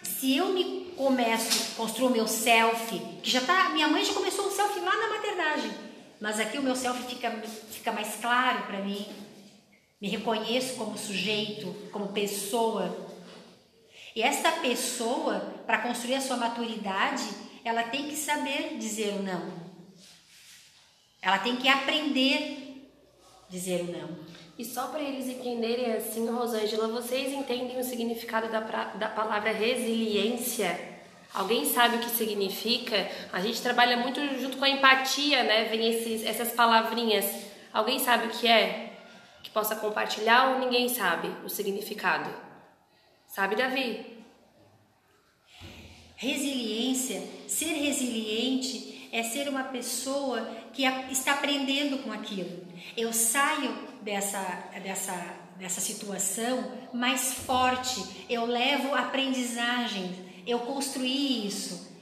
Se eu me começo, construo meu selfie, que já tá, minha mãe já começou um selfie lá na maternagem, mas aqui o meu selfie fica, fica mais claro para mim. Me reconheço como sujeito, como pessoa. E esta pessoa, para construir a sua maturidade, ela tem que saber dizer o não. Ela tem que aprender dizer o não. E só para eles entenderem assim, Rosângela, vocês entendem o significado da, da palavra resiliência? Alguém sabe o que significa? A gente trabalha muito junto com a empatia, né? Vem esses, essas palavrinhas. Alguém sabe o que é? Que possa compartilhar ou ninguém sabe o significado? Sabe, Davi? Resiliência, ser resiliente é ser uma pessoa que está aprendendo com aquilo. Eu saio dessa, dessa, dessa situação mais forte, eu levo aprendizagens, eu construí isso.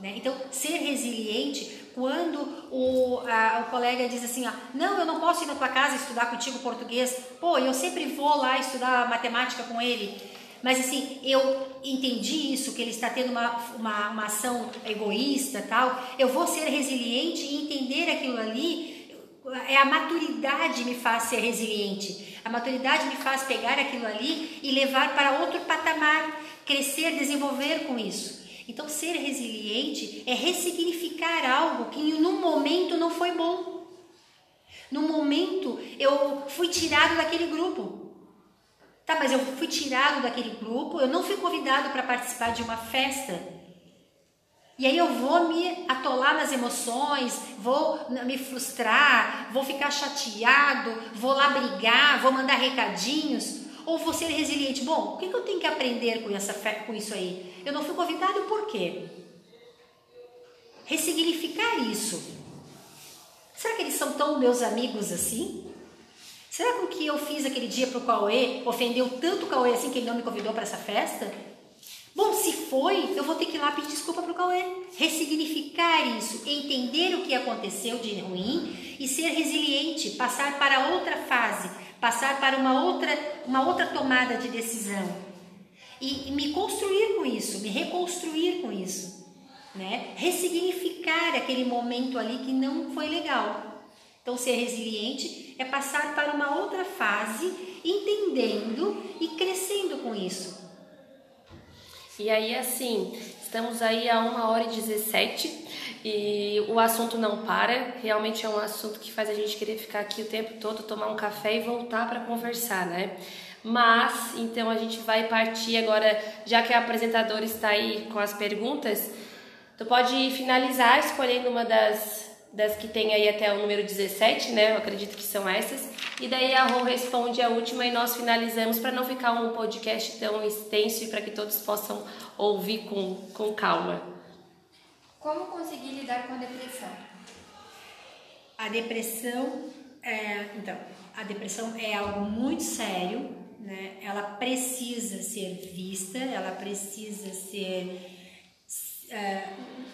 Né? Então, ser resiliente, quando o, a, o colega diz assim, ó, não, eu não posso ir na tua casa estudar contigo português, pô, eu sempre vou lá estudar matemática com ele. Mas assim, eu entendi isso, que ele está tendo uma, uma, uma ação egoísta tal. Eu vou ser resiliente e entender aquilo ali. É a maturidade me faz ser resiliente. A maturidade me faz pegar aquilo ali e levar para outro patamar. crescer, desenvolver com isso. Então, ser resiliente é ressignificar algo que no momento não foi bom. No momento eu fui tirado daquele grupo. Tá, mas eu fui tirado daquele grupo, eu não fui convidado para participar de uma festa. E aí eu vou me atolar nas emoções, vou me frustrar, vou ficar chateado, vou lá brigar, vou mandar recadinhos. Ou vou ser resiliente. Bom, o que eu tenho que aprender com, essa, com isso aí? Eu não fui convidado por quê? Ressignificar isso. Será que eles são tão meus amigos assim? Será que o que eu fiz aquele dia para o Cauê ofendeu tanto o Cauê assim que ele não me convidou para essa festa? Bom, se foi, eu vou ter que ir lá pedir desculpa para o Cauê. Ressignificar isso, entender o que aconteceu de ruim e ser resiliente, passar para outra fase, passar para uma outra, uma outra tomada de decisão. E, e me construir com isso, me reconstruir com isso. Né? Ressignificar aquele momento ali que não foi legal. Então, ser resiliente é passar para uma outra fase, entendendo e crescendo com isso. E aí, assim, estamos aí a 1 hora e 17 e o assunto não para. Realmente é um assunto que faz a gente querer ficar aqui o tempo todo, tomar um café e voltar para conversar, né? Mas, então a gente vai partir agora, já que a apresentadora está aí com as perguntas, tu pode finalizar escolhendo uma das, das que tem aí até o número 17, né? Eu acredito que são essas. E daí a Rô responde a última e nós finalizamos para não ficar um podcast tão extenso e para que todos possam ouvir com, com calma. Como conseguir lidar com a depressão? A depressão, é, então, a depressão é algo muito sério, né? Ela precisa ser vista, ela precisa ser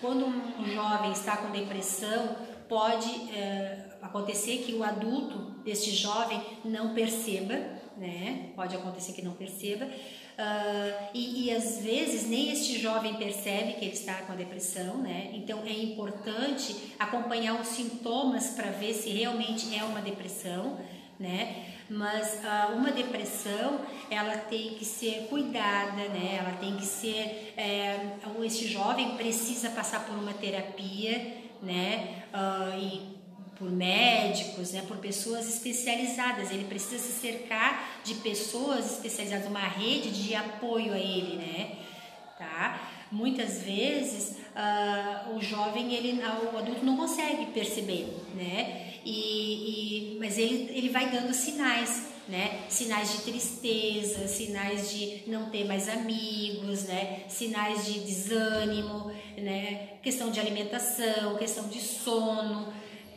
quando um jovem está com depressão, pode é, acontecer que o adulto deste jovem não perceba, né? Pode acontecer que não perceba. Uh, e, e, às vezes nem este jovem percebe que ele está com a depressão, né? Então é importante acompanhar os sintomas para ver se realmente é uma depressão, né? Mas uh, uma depressão ela tem que ser cuidada, né? Ela tem que ser, é, este jovem precisa passar por uma terapia, né? Uh, e por médicos, né, por pessoas especializadas. Ele precisa se cercar de pessoas especializadas, uma rede de apoio a ele, né? Tá? Muitas vezes uh, o jovem, ele, o adulto não consegue perceber, né? E, e, mas ele, ele vai dando sinais, né? Sinais de tristeza, sinais de não ter mais amigos, né? Sinais de desânimo, né? Questão de alimentação, questão de sono,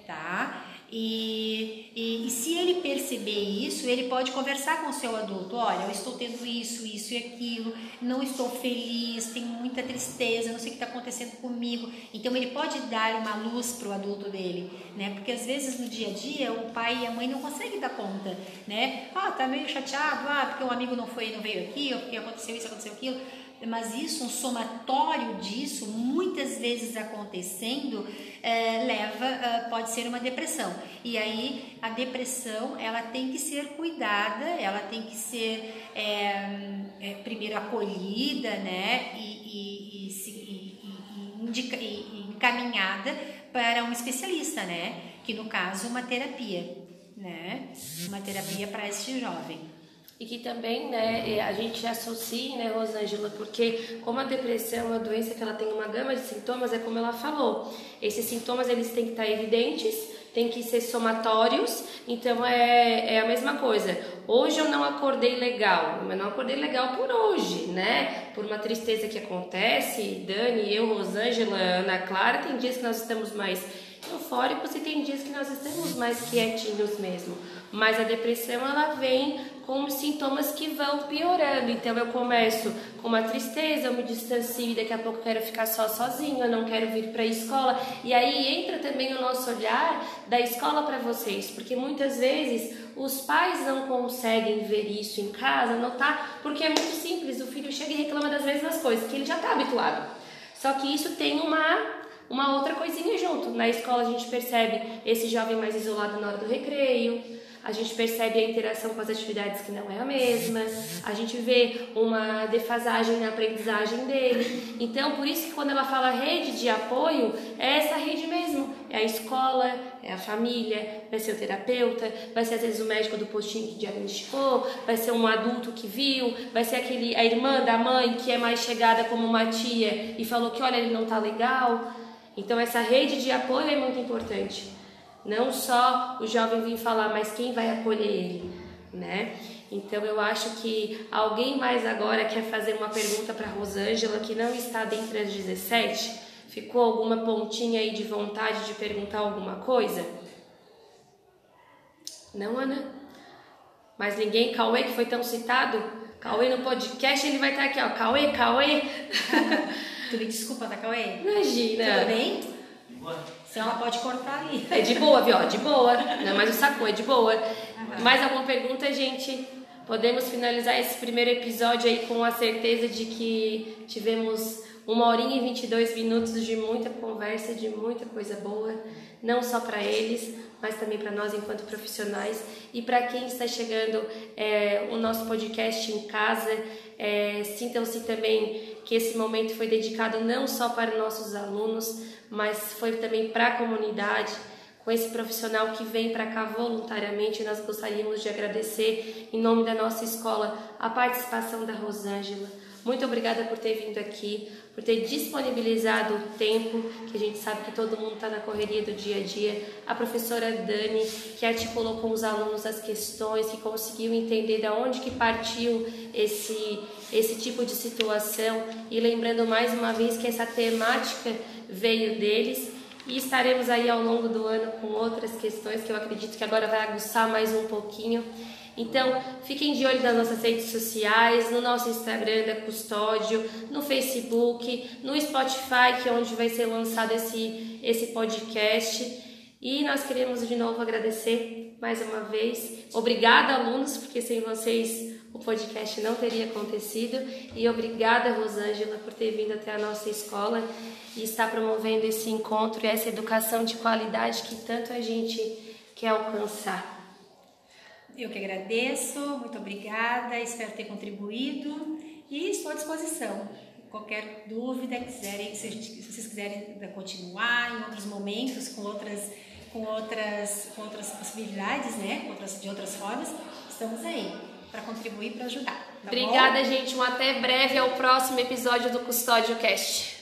tá? E, e, e, se ele perceber isso, ele pode conversar com o seu adulto: olha, eu estou tendo isso, isso e aquilo, não estou feliz, tenho muita tristeza, não sei o que está acontecendo comigo. Então ele pode dar uma luz para o adulto dele, né? Porque às vezes no dia a dia o pai e a mãe não conseguem dar conta, né? Ah, tá meio chateado, ah, porque um amigo não foi, não veio aqui, ou porque aconteceu isso, aconteceu aquilo mas isso, um somatório disso, muitas vezes acontecendo, é, leva, é, pode ser uma depressão. E aí a depressão, ela tem que ser cuidada, ela tem que ser é, é primeiro acolhida, né, e, e, e, e indica, encaminhada para um especialista, né, que no caso uma terapia, né, uma terapia para este jovem e que também né, a gente associa, né, Rosângela, porque como a depressão é uma doença que ela tem uma gama de sintomas, é como ela falou, esses sintomas eles têm que estar evidentes, têm que ser somatórios, então é, é a mesma coisa. Hoje eu não acordei legal, mas não acordei legal por hoje, né? Por uma tristeza que acontece, Dani, eu, Rosângela, Ana Clara, tem dias que nós estamos mais eufóricos e tem dias que nós estamos mais quietinhos mesmo. Mas a depressão ela vem com sintomas que vão piorando. Então eu começo com uma tristeza, eu me distancio e daqui a pouco eu quero ficar só sozinho, eu não quero vir para a escola. E aí entra também o nosso olhar da escola para vocês, porque muitas vezes os pais não conseguem ver isso em casa, notar, porque é muito simples, o filho chega e reclama das mesmas coisas, que ele já está habituado. Só que isso tem uma uma outra coisinha junto. Na escola a gente percebe esse jovem mais isolado na hora do recreio, a gente percebe a interação com as atividades que não é a mesma, a gente vê uma defasagem na aprendizagem dele. Então, por isso que quando ela fala rede de apoio, é essa rede mesmo. É a escola, é a família, vai ser o terapeuta, vai ser às vezes o médico do postinho que diagnosticou, vai ser um adulto que viu, vai ser aquele a irmã da mãe que é mais chegada como uma tia e falou que olha, ele não tá legal. Então essa rede de apoio é muito importante. Não só o jovem vir falar, mas quem vai acolher ele, né? Então eu acho que alguém mais agora quer fazer uma pergunta para Rosângela que não está dentre as 17. Ficou alguma pontinha aí de vontade de perguntar alguma coisa? Não, Ana? Mas ninguém, Cauê que foi tão citado? Cauê no podcast, ele vai estar aqui, ó. Cauê, Cauê. tu me desculpa, tá, Cauê? Imagina. Tudo bem? Boa. Então ela pode cortar ali. É de boa, viu? De boa. Não é mais o saco, é de boa. Mais alguma pergunta, gente? Podemos finalizar esse primeiro episódio aí com a certeza de que tivemos uma horinha e 22 minutos de muita conversa, de muita coisa boa, não só para eles, mas também para nós enquanto profissionais e para quem está chegando é, o nosso podcast em casa. É, Sintam-se também que esse momento foi dedicado não só para nossos alunos, mas foi também para a comunidade. Com esse profissional que vem para cá voluntariamente, nós gostaríamos de agradecer, em nome da nossa escola, a participação da Rosângela. Muito obrigada por ter vindo aqui, por ter disponibilizado o tempo, que a gente sabe que todo mundo está na correria do dia a dia. A professora Dani, que articulou com os alunos as questões, que conseguiu entender de onde que partiu esse, esse tipo de situação. E lembrando mais uma vez que essa temática veio deles e estaremos aí ao longo do ano com outras questões que eu acredito que agora vai aguçar mais um pouquinho. Então, fiquem de olho nas nossas redes sociais, no nosso Instagram da Custódio, no Facebook, no Spotify, que é onde vai ser lançado esse, esse podcast. E nós queremos de novo agradecer mais uma vez. Obrigada, alunos, porque sem vocês podcast não teria acontecido. E obrigada, Rosângela, por ter vindo até a nossa escola e estar promovendo esse encontro e essa educação de qualidade que tanto a gente quer alcançar. Eu que agradeço, muito obrigada, espero ter contribuído e estou à disposição. Qualquer dúvida quiserem, se, vocês quiserem continuar em outros momentos, com outras, com outras, com outras possibilidades, né? Outras, de outras formas, estamos aí para contribuir, para ajudar. Tá Obrigada, bom? gente. Um até breve ao próximo episódio do Custódio Cast.